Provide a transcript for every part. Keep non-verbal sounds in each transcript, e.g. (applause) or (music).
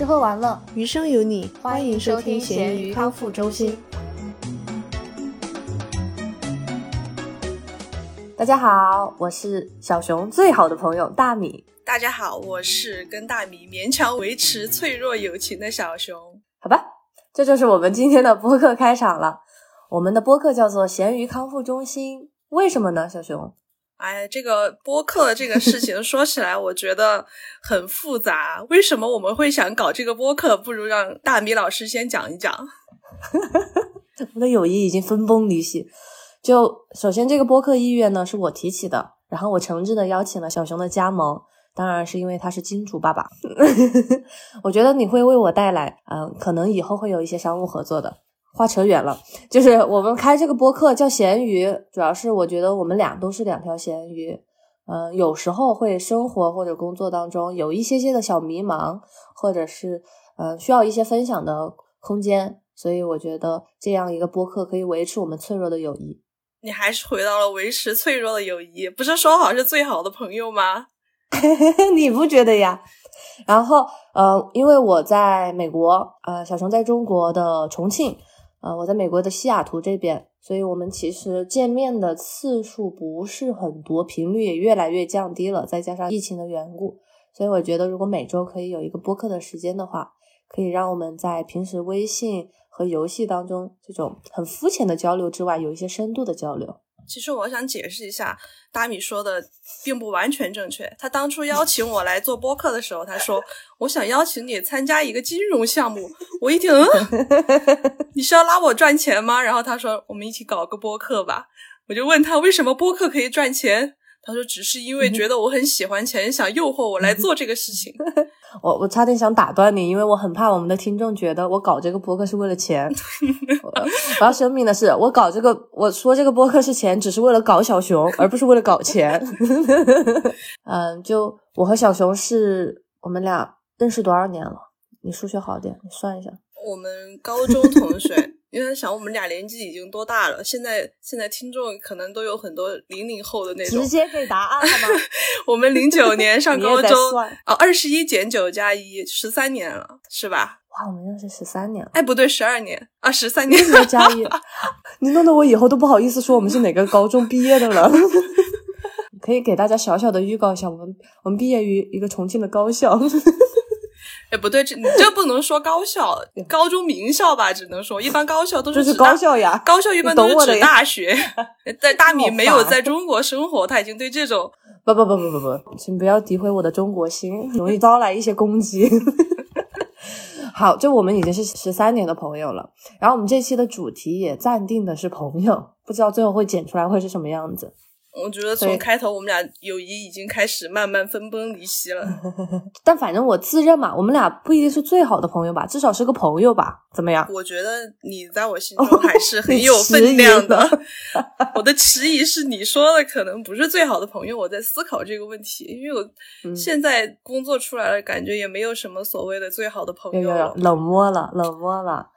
吃喝玩乐，余生有你，欢迎收听咸鱼康复中心。大家好，我是小熊最好的朋友大米。大家好，我是跟大米勉强维持脆弱友情的小熊。好吧，这就是我们今天的播客开场了。我们的播客叫做咸鱼康复中心，为什么呢？小熊？哎，这个播客这个事情说起来，我觉得很复杂。为什么我们会想搞这个播客？不如让大米老师先讲一讲。我们的友谊已经分崩离析。就首先，这个播客意愿呢是我提起的，然后我诚挚的邀请了小熊的加盟，当然是因为他是金主爸爸。(laughs) 我觉得你会为我带来，嗯，可能以后会有一些商务合作的。话扯远了，就是我们开这个播客叫咸鱼，主要是我觉得我们俩都是两条咸鱼，嗯，有时候会生活或者工作当中有一些些的小迷茫，或者是呃需要一些分享的空间，所以我觉得这样一个播客可以维持我们脆弱的友谊。你还是回到了维持脆弱的友谊，不是说好是最好的朋友吗？(laughs) 你不觉得呀？然后呃，因为我在美国，呃，小熊在中国的重庆。呃，我在美国的西雅图这边，所以我们其实见面的次数不是很多，频率也越来越降低了。再加上疫情的缘故，所以我觉得如果每周可以有一个播客的时间的话，可以让我们在平时微信和游戏当中这种很肤浅的交流之外，有一些深度的交流。其实我想解释一下，大米说的并不完全正确。他当初邀请我来做播客的时候，他说我想邀请你参加一个金融项目。我一听，嗯，(laughs) 你是要拉我赚钱吗？然后他说我们一起搞个播客吧。我就问他为什么播客可以赚钱？他说只是因为觉得我很喜欢钱，想诱惑我来做这个事情。(laughs) 我我差点想打断你，因为我很怕我们的听众觉得我搞这个播客是为了钱。(laughs) 我要声明的是，我搞这个，我说这个播客是钱，只是为了搞小熊，而不是为了搞钱。(laughs) 嗯，就我和小熊是我们俩认识多少年了？你数学好点，你算一下。我们高中同学。因为想我们俩年纪已经多大了，现在现在听众可能都有很多零零后的那种。直接给答案了吗？我们零九 (laughs) 年上高中，哦，二十一减九加一，十三年了，是吧？哇，我们认识十三年了。哎，不对，十二年啊，十三年加一，(laughs) 你弄得我以后都不好意思说我们是哪个高中毕业的了。(laughs) 可以给大家小小的预告一下，我们我们毕业于一个重庆的高校。哎，不对，这你这不能说高校，高中名校吧？只能说一般高校都是高校呀。高校一般都是指大学。(laughs) 在大米没有在中国生活，他已经对这种不不不不不不，请不要诋毁我的中国心，容易招来一些攻击。(laughs) 好，就我们已经是十三年的朋友了，然后我们这期的主题也暂定的是朋友，不知道最后会剪出来会是什么样子。我觉得从开头我们俩友谊已经开始慢慢分崩离析了，(laughs) 但反正我自认嘛，我们俩不一定是最好的朋友吧，至少是个朋友吧，怎么样？我觉得你在我心中还是很有分 (laughs) 量的。我的迟疑是你说的可能不是最好的朋友，我在思考这个问题，因为我现在工作出来了，感觉也没有什么所谓的最好的朋友，冷漠了，冷漠了。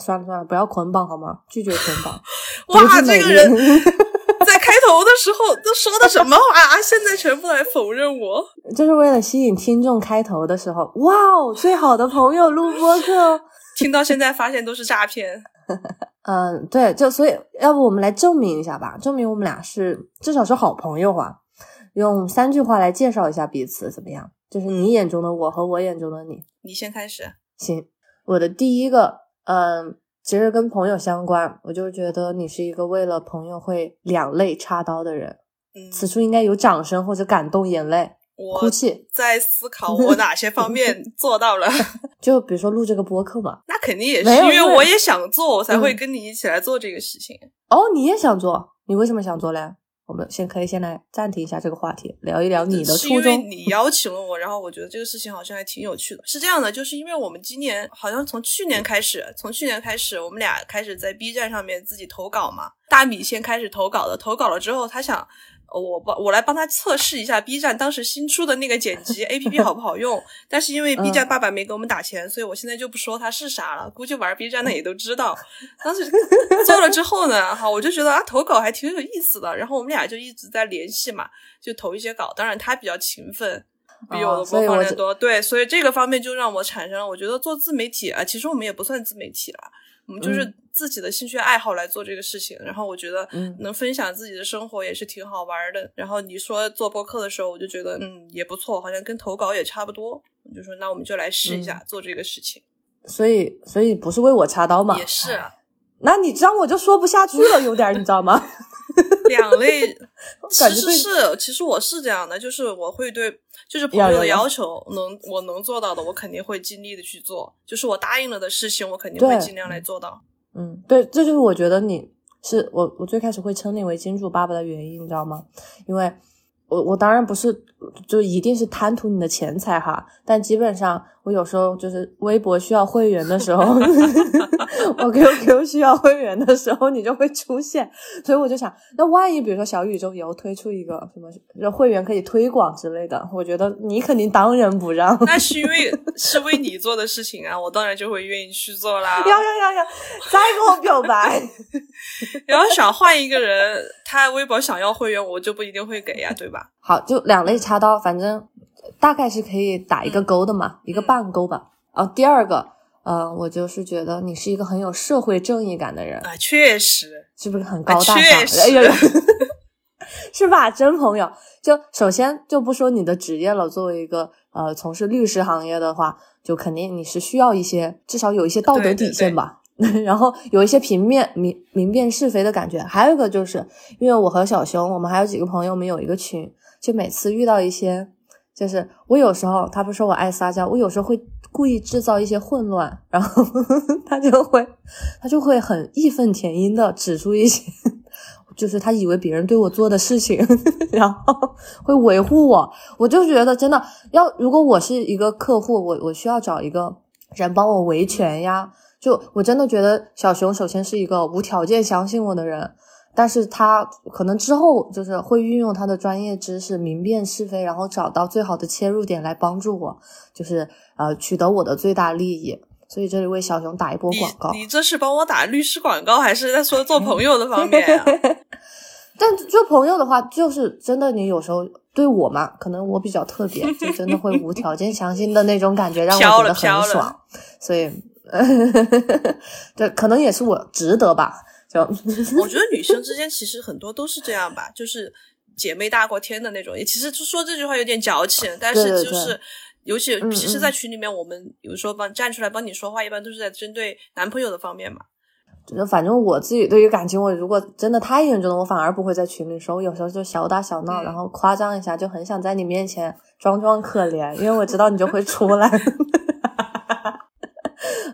算了算了，不要捆绑好吗？拒绝捆绑。(laughs) 哇，这个人。开头的时候都说的什么话啊？现在全部来否认我，就是为了吸引听众。开头的时候，哇哦，最好的朋友录播课，(laughs) 听到现在发现都是诈骗。嗯，(laughs) 对，就所以，要不我们来证明一下吧，证明我们俩是至少是好朋友啊。用三句话来介绍一下彼此，怎么样？就是你眼中的我和我眼中的你。你先开始。行，我的第一个，嗯。其实跟朋友相关，我就觉得你是一个为了朋友会两肋插刀的人。嗯，此处应该有掌声或者感动眼泪、哭泣。在思考我哪些方面 (laughs) 做到了。(laughs) 就比如说录这个播客嘛，那肯定也是因为我也想做，我才会跟你一起来做这个事情。哦，你也想做？你为什么想做嘞？我们先可以先来暂停一下这个话题，聊一聊你的初衷。是因为你邀请了我，然后我觉得这个事情好像还挺有趣的。是这样的，就是因为我们今年好像从去年开始，从去年开始，我们俩开始在 B 站上面自己投稿嘛。大米先开始投稿的，投稿了之后，他想。我帮我来帮他测试一下 B 站当时新出的那个剪辑 (laughs) A P P 好不好用，但是因为 B 站爸爸没给我们打钱，所以我现在就不说它是啥了，估计玩 B 站的也都知道。(laughs) 当时做了之后呢，哈，我就觉得啊，投稿还挺有意思的，然后我们俩就一直在联系嘛，就投一些稿。当然他比较勤奋，比我的播放量多。对，所以这个方面就让我产生了，我觉得做自媒体啊，其实我们也不算自媒体了，我们就是自己的兴趣爱好来做这个事情。然后我觉得能分享自己的生活也是挺好玩的。然后你说做播客的时候，我就觉得嗯也不错，好像跟投稿也差不多。我就说那我们就来试一下做这个事情。所以，所以不是为我插刀嘛？也是。那你这样我就说不下去了，有点你知道吗？(laughs) 两类，其实是，其实我是这样的，就是我会对，就是朋友的要求，能我能做到的，我肯定会尽力的去做，就是我答应了的事情，我肯定会尽量来做到。嗯，对，这就是我觉得你是我，我最开始会称你为金主爸爸的原因，你知道吗？因为。我我当然不是，就一定是贪图你的钱财哈，但基本上我有时候就是微博需要会员的时候，(laughs) 我 QQ 需要会员的时候，你就会出现，所以我就想，那万一比如说小宇宙以后推出一个什么让会员可以推广之类的，我觉得你肯定当仁不让。那是因为是为你做的事情啊，我当然就会愿意去做啦。要要要要，再跟我表白。(laughs) 然后想换一个人，他微博想要会员，我就不一定会给呀，对吧？好，就两肋插刀，反正大概是可以打一个勾的嘛，一个半勾吧。啊，第二个，呃，我就是觉得你是一个很有社会正义感的人啊，确实，是不是很高大上？哎呀，(laughs) 是吧？真朋友。就首先就不说你的职业了，作为一个呃从事律师行业的话，就肯定你是需要一些至少有一些道德底线吧。(laughs) 然后有一些平面明明辨是非的感觉。还有一个就是因为我和小熊，我们还有几个朋友，我们有一个群。就每次遇到一些，就是我有时候他不说我爱撒娇，我有时候会故意制造一些混乱，然后 (laughs) 他就会他就会很义愤填膺的指出一些，就是他以为别人对我做的事情，(laughs) 然后会维护我。我就觉得真的要，如果我是一个客户，我我需要找一个人帮我维权呀。就我真的觉得小熊首先是一个无条件相信我的人。但是他可能之后就是会运用他的专业知识明辨是非，然后找到最好的切入点来帮助我，就是呃取得我的最大利益。所以这里为小熊打一波广告。你这是帮我打律师广告，还是在说做朋友的方面啊？(laughs) 但做朋友的话，就是真的，你有时候对我嘛，可能我比较特别，就真的会无条件 (laughs) 相信的那种感觉，让我觉得很爽。所以，(laughs) 对可能也是我值得吧。我觉得女生之间其实很多都是这样吧，就是姐妹大过天的那种。也其实说这句话有点矫情，但是就是，尤其其实，在群里面，我们有时候帮站出来帮你说话，一般都是在针对男朋友的方面嘛。反正我自己对于感情，我如果真的太严重了，我反而不会在群里说。我有时候就小打小闹，然后夸张一下，就很想在你面前装装可怜，因为我知道你就会出来。(laughs)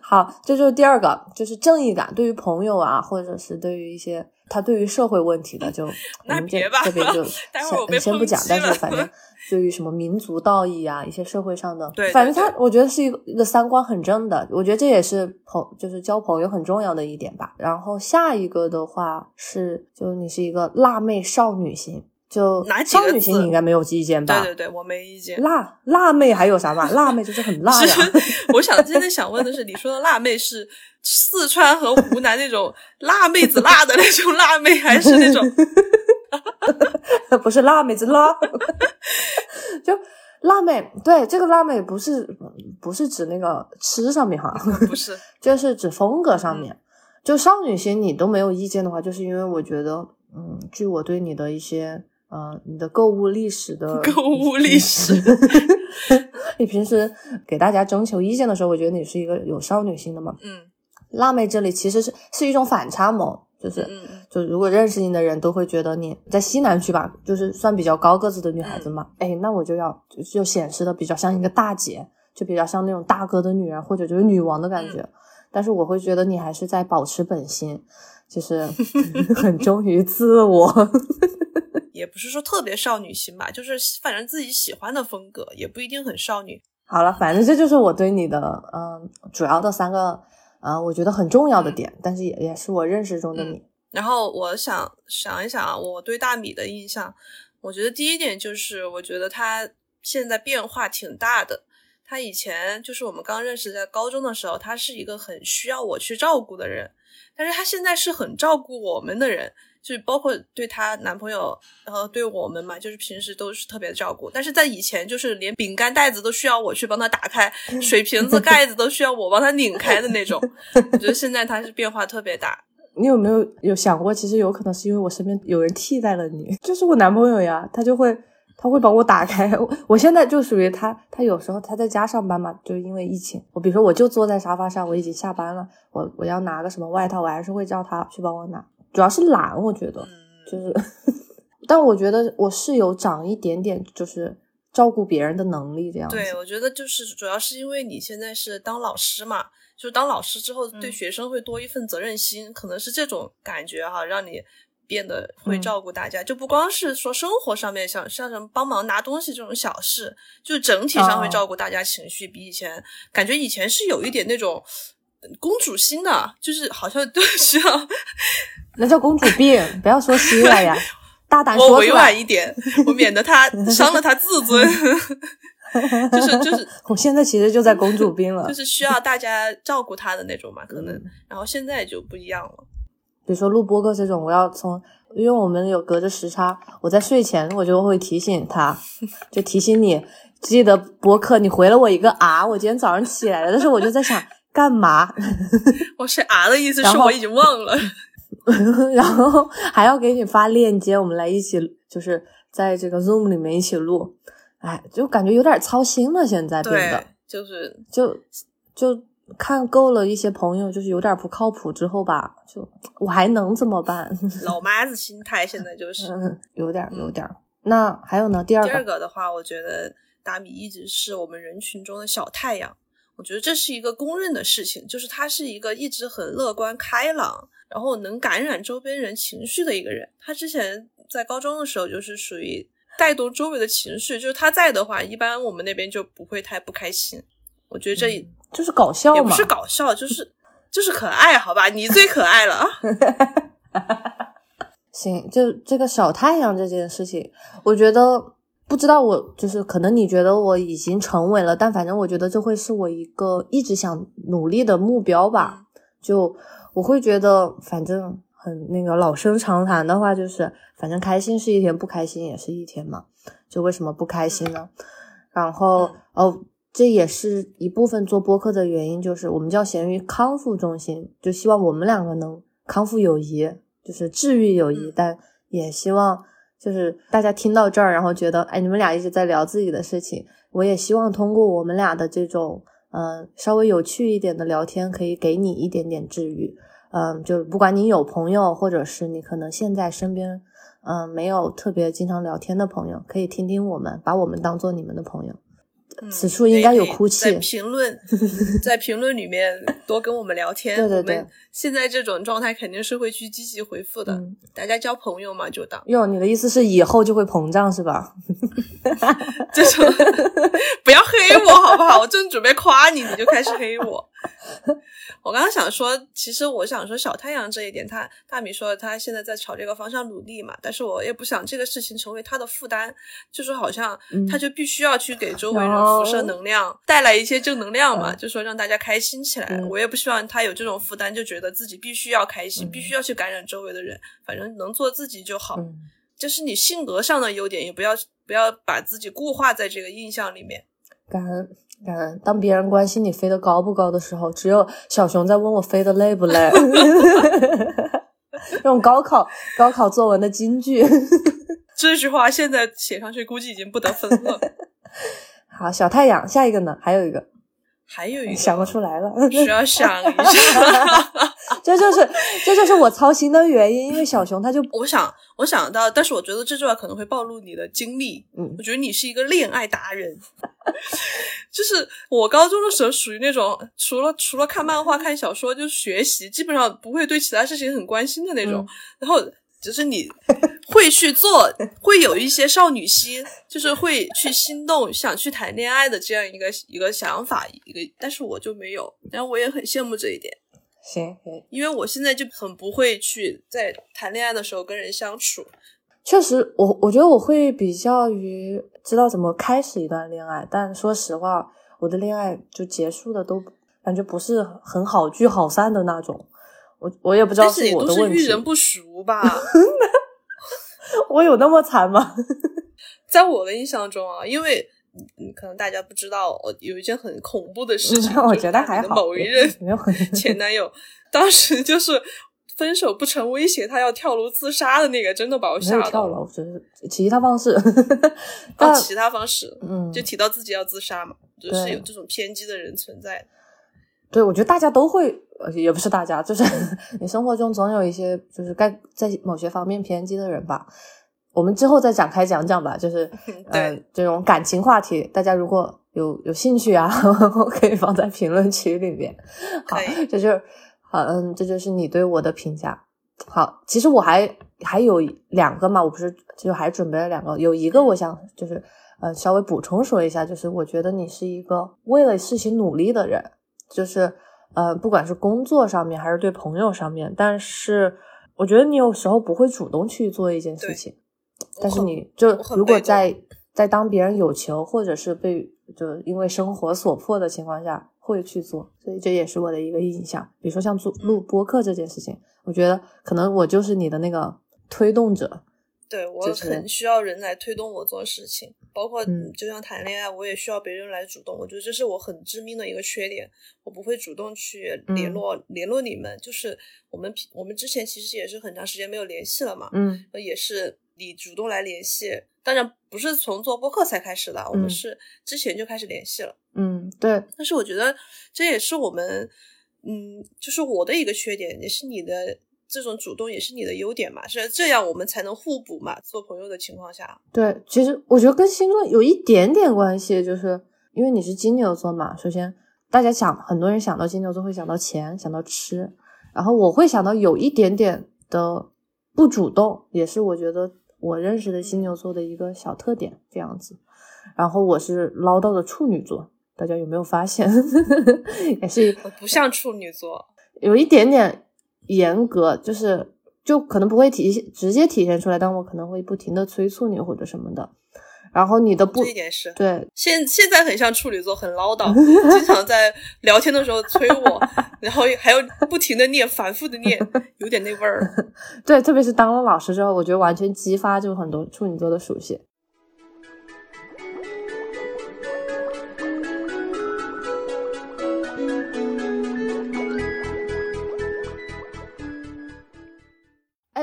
好，这就是第二个，就是正义感。对于朋友啊，或者是对于一些他对于社会问题的，就 (laughs) 我们这这边就 (laughs) 先先不讲。但是反正对于什么民族道义啊，一些社会上的，反正他我觉得是一个一个三观很正的。我觉得这也是朋就是交朋友很重要的一点吧。然后下一个的话是，就你是一个辣妹少女型。就少女型你应该没有意见吧？对对对，我没意见。辣辣妹还有啥嘛？辣妹就是很辣呀。(laughs) 我想今天想问的是，你说的辣妹是四川和湖南那种辣妹子辣的那种辣妹，还是那种？(laughs) 不是辣妹子辣，就辣妹。对，这个辣妹不是不是指那个吃上面哈，不是，就是指风格上面。就少女心你都没有意见的话，就是因为我觉得，嗯，据我对你的一些。呃，你的购物历史的购物历史，(laughs) 你平时给大家征求意见的时候，我觉得你是一个有少女心的嘛。嗯，辣妹这里其实是是一种反差萌，就是，就如果认识你的人都会觉得你在西南区吧，就是算比较高个子的女孩子嘛。哎，那我就要就显示的比较像一个大姐，就比较像那种大哥的女人，或者就是女王的感觉。但是我会觉得你还是在保持本心，就是 (laughs) 很忠于自我。也不是说特别少女心吧，就是反正自己喜欢的风格，也不一定很少女。好了，反正这就是我对你的嗯主要的三个呃我觉得很重要的点，但是也也是我认识中的你。然后我想想一想啊，我对大米的印象，我觉得第一点就是我觉得他现在变化挺大的。他以前就是我们刚认识在高中的时候，他是一个很需要我去照顾的人，但是他现在是很照顾我们的人。就是包括对她男朋友，然后对我们嘛，就是平时都是特别照顾。但是在以前，就是连饼干袋子都需要我去帮他打开，水瓶子盖子都需要我帮他拧开的那种。我觉得现在他是变化特别大。(laughs) 你有没有有想过，其实有可能是因为我身边有人替代了你，(laughs) 就是我男朋友呀，他就会他会帮我打开。(laughs) 我现在就属于他，他有时候他在家上班嘛，就因为疫情，我比如说我就坐在沙发上，我已经下班了，我我要拿个什么外套，我还是会叫他去帮我拿，主要是懒，我觉得就是，(laughs) 但我觉得我是有长一点点就是照顾别人的能力这样。对，我觉得就是主要是因为你现在是当老师嘛。就当老师之后，对学生会多一份责任心，可能是这种感觉哈，让你变得会照顾大家。就不光是说生活上面，像像什么帮忙拿东西这种小事，就整体上会照顾大家情绪，比以前感觉以前是有一点那种公主心的，就是好像都需要，那叫公主病，(laughs) 不要说虚了呀，(laughs) 大胆说我委婉一点，我免得他 (laughs) 伤了他自尊。就是就是，我现在其实就在公主病了，就是需要大家照顾他的那种嘛，可能。然后现在就不一样了，比如说录播客这种，我要从，因为我们有隔着时差，我在睡前我就会提醒他，就提醒你记得播客。你回了我一个啊，我今天早上起来了，但是我就在想干嘛？我是啊的意思是我已经忘了，然后 (laughs) 还要给你发链接，我们来一起就是在这个 Zoom 里面一起录。哎，就感觉有点操心了。现在变得就是就就看够了一些朋友，就是有点不靠谱之后吧，就我还能怎么办？(laughs) 老妈子心态现在就是有点有点。那还有呢？第二个，第二个的话，我觉得大米一直是我们人群中的小太阳。我觉得这是一个公认的事情，就是他是一个一直很乐观开朗，然后能感染周边人情绪的一个人。他之前在高中的时候就是属于。带动周围的情绪，就是他在的话，一般我们那边就不会太不开心。我觉得这就是搞笑，也不是搞笑，就是就是可爱，好吧？你最可爱了啊！(laughs) 行，就这个小太阳这件事情，我觉得不知道我就是可能你觉得我已经成为了，但反正我觉得这会是我一个一直想努力的目标吧。就我会觉得，反正。很那个老生常谈的话，就是反正开心是一天，不开心也是一天嘛。就为什么不开心呢？然后哦，这也是一部分做播客的原因，就是我们叫咸鱼康复中心，就希望我们两个能康复友谊，就是治愈友谊。但也希望就是大家听到这儿，然后觉得哎，你们俩一直在聊自己的事情，我也希望通过我们俩的这种嗯稍微有趣一点的聊天，可以给你一点点治愈。嗯，就不管你有朋友，或者是你可能现在身边，嗯，没有特别经常聊天的朋友，可以听听我们，把我们当做你们的朋友。此处应该有哭泣。在评论，在评论里面多跟我们聊天。(laughs) 对对对，现在这种状态肯定是会去积极回复的。大家交朋友嘛，就当。哟，你的意思是以后就会膨胀是吧？(laughs) 这种 (laughs) 不要黑我好不好？我正准备夸你，你就开始黑我。(laughs) 我刚刚想说，其实我想说小太阳这一点，他大米说他现在在朝这个方向努力嘛，但是我也不想这个事情成为他的负担，就是好像他就必须要去给周围人辐射能量，带来一些正能量嘛，就说让大家开心起来。我也不希望他有这种负担，就觉得自己必须要开心，必须要去感染周围的人，反正能做自己就好。就是你性格上的优点，也不要不要把自己固化在这个印象里面。感恩。嗯，当别人关心你飞得高不高的时候，只有小熊在问我飞得累不累。(laughs) 这种高考高考作文的金句，这句话现在写上去估计已经不得分了。(laughs) 好，小太阳，下一个呢？还有一个。还有一个想不出来了，需要想一下。(laughs) 这就是这就是我操心的原因，因为小熊他就我想我想到，但是我觉得这句话可能会暴露你的经历。嗯，我觉得你是一个恋爱达人。(laughs) 就是我高中的时候属于那种除了除了看漫画、看小说就学习，基本上不会对其他事情很关心的那种。然后。只是你会去做，会有一些少女心，就是会去心动，想去谈恋爱的这样一个一个想法，一个，但是我就没有，然后我也很羡慕这一点。行行，因为我现在就很不会去在谈恋爱的时候跟人相处。确实，我我觉得我会比较于知道怎么开始一段恋爱，但说实话，我的恋爱就结束的都感觉不是很好聚好散的那种。我我也不知道是也都是我的问题。遇人不熟吧？(laughs) 我有那么惨吗？(laughs) 在我的印象中啊，因为嗯，可能大家不知道，我有一件很恐怖的事情，(laughs) 我觉得还好。某一任前男友，当时就是分手不成威胁他要跳楼自杀的那个，真的把我吓到了。有跳楼，就是其他方式。(laughs) 哦，但其他方式，嗯，就提到自己要自杀嘛，就是有这种偏激的人存在的。对，我觉得大家都会，呃，也不是大家，就是 (laughs) 你生活中总有一些就是该在某些方面偏激的人吧。我们之后再展开讲讲吧，就是 (laughs) 对呃这种感情话题，大家如果有有兴趣啊，(laughs) 可以放在评论区里面。好，这就是好，嗯，这就是你对我的评价。好，其实我还还有两个嘛，我不是就还准备了两个，有一个我想就是呃稍微补充说一下，就是我觉得你是一个为了事情努力的人，就是呃不管是工作上面还是对朋友上面，但是我觉得你有时候不会主动去做一件事情，但是你就如果在在当别人有求或者是被就因为生活所迫的情况下会去做，所以这也是我的一个印象。比如说像做录播客这件事情，我觉得可能我就是你的那个推动者。对我很需要人来推动我做事情，包括嗯就像谈恋爱，我也需要别人来主动。我觉得这是我很致命的一个缺点，我不会主动去联嗯络、联络你们。就是我们我们之前其实也是很长时间没有联系了嘛，嗯呃也是你主动来联系。当然不是从做播客才开始的，我们嗯是之前就开始联系了。嗯，对，但是我觉得这也是我们，嗯，就是我的一个缺点，也是你的这种主动，也是你的优点嘛，是这样我们才能互补嘛。做朋友的情况下，对，其实我觉得跟星座有一点点关系，就是因为你是金牛座嘛。首先，大家想，很多人想到金牛座会想到钱，想到吃，然后我会想到有一点点的不主动，也是我觉得我认识的金牛座的一个小特点，这样子。然后我是唠叨的处女座，大家有没有发现？(laughs) 也是我不像处女座，有一点点严格，就是就可能不会体现直接体现出来，但我可能会不停的催促你或者什么的。然后你的不这一点是对，现现在很像处女座，很唠叨，经常在聊天的时候催我，(laughs) 然后还要不停的念，反复的念，有点那味儿。(laughs) 对，特别是当了老师之后，我觉得完全激发就很多处女座的属性。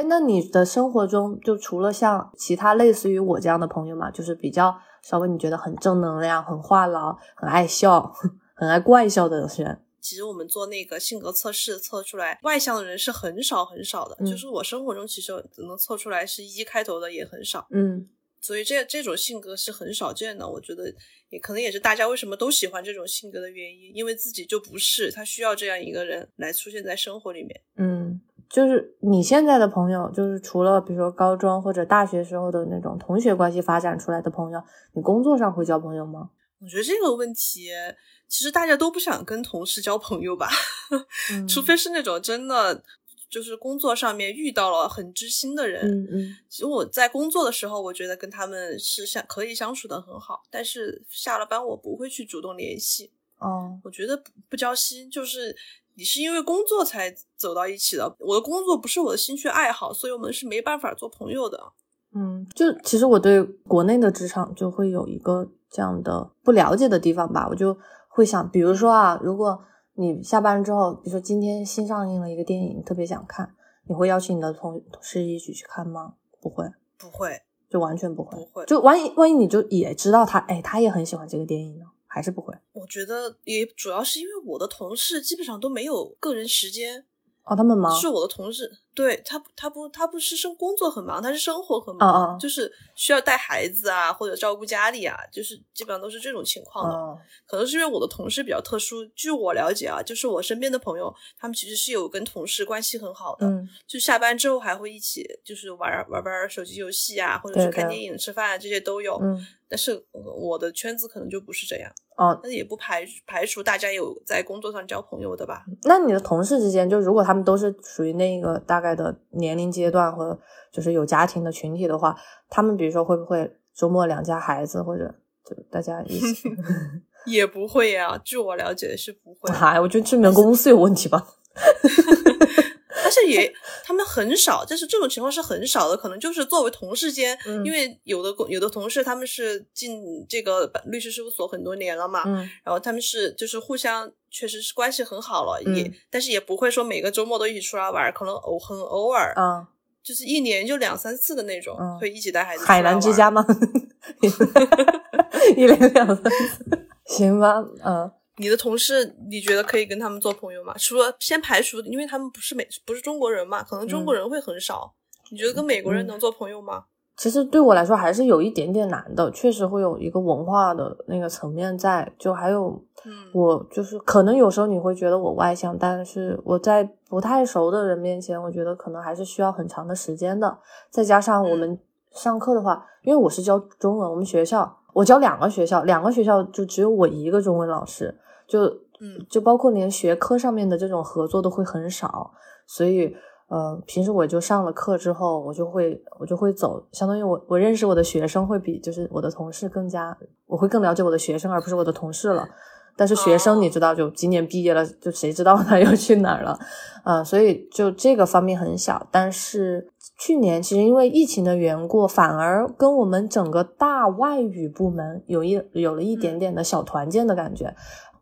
那你的生活中就除了像其他类似于我这样的朋友嘛，就是比较稍微你觉得很正能量、很话痨、很爱笑、(laughs) 很爱怪笑的人，其实我们做那个性格测试测出来，外向的人是很少很少的，嗯就是我生活中其实能测出来是一开头的也很少。嗯所以这这种性格是很少见的，我觉得也可能也是大家为什么都喜欢这种性格的原因，因为自己就不是，他需要这样一个人来出现在生活里面。嗯，就是你现在的朋友，就是除了比如说高中或者大学时候的那种同学关系发展出来的朋友，你工作上会交朋友吗？我觉得这个问题，其实大家都不想跟同事交朋友吧，嗯 (laughs) 除非是那种真的就是工作上面遇到了很知心的人。嗯嗯其实我在工作的时候，我觉得跟他们是相可以相处的很好，但是下了班我不会去主动联系。哦我觉得不不交心，就是你是因为工作才走到一起的。我的工作不是我的兴趣爱好，所以我们是没办法做朋友的。嗯，就其实我对国内的职场就会有一个这样的不了解的地方吧，我就会想，比如说啊，如果你下班之后，比如说今天新上映了一个电影，特别想看，你会邀请你的同同事一起去看吗？不会，不会，就完全不会。不会就万一万一你就也知道他，哎，他也很喜欢这个电影呢，还是不会。我觉得也主要是因为我的同事基本上都没有个人时间，哦，他们忙。是我的同事，对他不他不他不是生工作很忙，他是生活很忙，就是需要带孩子啊或者照顾家里啊，就是基本上都是这种情况的。哦，可能是因为我的同事比较特殊，据我了解啊，就是我身边的朋友，他们其实是有跟同事关系很好的，嗯就下班之后还会一起就是玩玩玩手机游戏啊，或者去看电影、吃饭啊，这些都有。嗯，但是呃我的圈子可能就不是这样，哦，但是也不排排除大家有在工作上交朋友的吧。那你的同事之间，就如果他们都是属于那个大概的年龄阶段和就是有家庭的群体的话，他们比如说会不会周末两家孩子或者就大家一起？(laughs) (laughs) 也不会呀、据我了解是不会。哎，我觉得这你们公司有问题吧？(laughs) 也他们很少，但是这种情况是很少的，可能就是作为同事间，嗯。因为有的有的同事他们是进这个律师事务所很多年了嘛，嗯然后他们是就是互相确实是关系很好了，也嗯。但是也不会说每个周末都一起出来玩，可能偶很偶尔，啊，就是一年就两三次的那种，嗯会一起带孩子海来玩儿南之家吗？(laughs) 一年两三次，(laughs) 行吧，嗯你的同事，你觉得可以跟他们做朋友吗？除了先排除，因为他们不是美不是中国人嘛，可能中国人会很少。你觉得跟美国人嗯能做朋友吗？其实对我来说还是有一点点难的，确实会有一个文化的那个层面在，就还有嗯我就是可能有时候你会觉得我外向，但是我在不太熟的人面前，我觉得可能还是需要很长的时间的。再加上我们上课的话，因为我是教中文，我们学校我教两个学校，两个学校就只有我一个中文老师，就嗯就包括连学科上面的这种合作都会很少，所以呃，平时我就上了课之后，我就会我就会走，相当于我我认识我的学生会比就是我的同事更加，我会更了解我的学生，而不是我的同事了。但是学生哦你知道，就今年毕业了，就谁知道他 (laughs) 又去哪儿了啊、所以就这个方面很小。但是去年其实因为疫情的缘故，反而跟我们整个大外语部门有一有了一点点的小团建的感觉。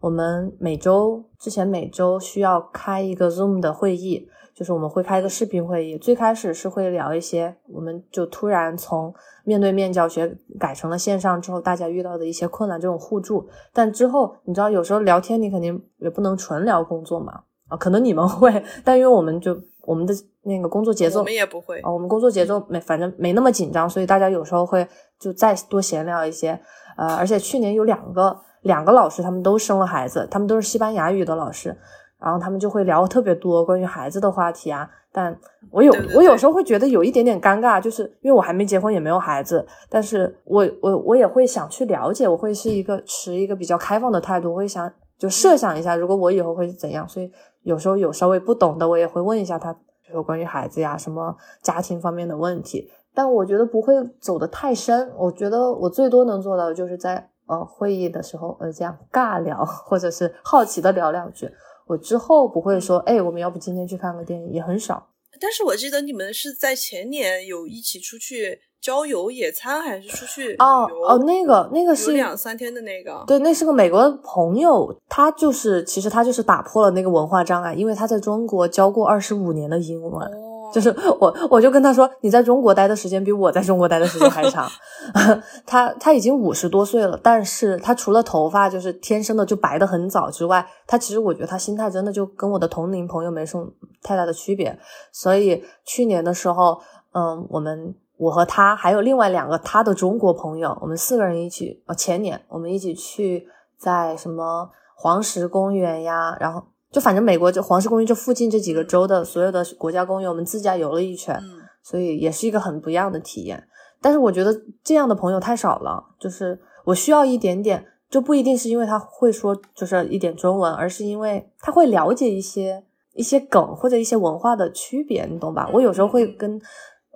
我们每周之前每周需要开一个 Zoom 的会议，就是我们会开一个视频会议。最开始是会聊一些，我们就突然从面对面教学改成了线上之后，大家遇到的一些困难，这种互助。但之后你知道，有时候聊天你肯定也不能纯聊工作嘛，啊，可能你们会，但因为我们就我们的那个工作节奏我们也不会。啊，我们工作节奏没，反正没那么紧张，所以大家有时候会就再多闲聊一些。呃，而且去年有两个两个老师，他们都生了孩子，他们都是西班牙语的老师，然后他们就会聊特别多关于孩子的话题啊。但我有我有时候会觉得有一点点尴尬，就是因为我还没结婚，也没有孩子，但是我我我也会想去了解，我会是一个持一个比较开放的态度，我会想就设想一下，如果我以后会是怎样，所以有时候有稍微不懂的，我也会问一下他，比如说关于孩子呀，什么家庭方面的问题。但我觉得不会走得太深，我觉得我最多能做到的就是在呃会议的时候呃这样尬聊，或者是好奇的聊两句。我之后不会说，哎，我们要不今天去看个电影，也很少。但是我记得你们是在前年有一起出去郊游、野餐，还是出去旅哦游？哦，那个那个有是两三天的那个。对，那是个美国的朋友，他就是其实他就是打破了那个文化障碍，因为他在中国教过二十五年的英文。哦，就是我，我就跟他说，你在中国待的时间比我在中国待的时间还长。(laughs) (laughs) 他他已经五十多岁了，但是他除了头发就是天生的就白的很早之外，他其实我觉得他心态真的就跟我的同龄朋友没什么太大的区别。所以去年的时候，嗯，我们我和他还有另外两个他的中国朋友，我们四个人一起，呃，前年我们一起去在什么黄石公园呀，然后。就反正美国这黄石公园这附近这几个州的所有的国家公园，我们自驾游了一圈，嗯，所以也是一个很不一样的体验。但是我觉得这样的朋友太少了，就是我需要一点点，就不一定是因为他会说就是一点中文，而是因为他会了解一些一些梗或者一些文化的区别，你懂吧？我有时候会跟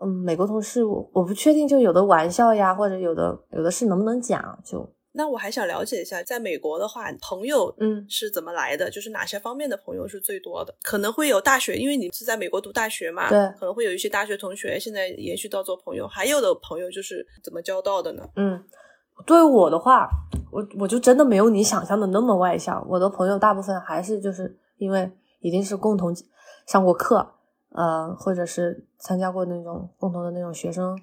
嗯美国同事，我我不确定，就有的玩笑呀，或者有的有的事能不能讲，就那我还想了解一下，在美国的话，朋友嗯是怎么来的？就是哪些方面的朋友是最多的？可能会有大学，因为你是在美国读大学嘛，对可能会有一些大学同学现在延续到做朋友，还有的朋友就是怎么交到的呢？嗯，对我的话，我我就真的没有你想象的那么外向。我的朋友大部分还是就是因为一定是共同上过课，呃，或者是参加过那种共同的那种学生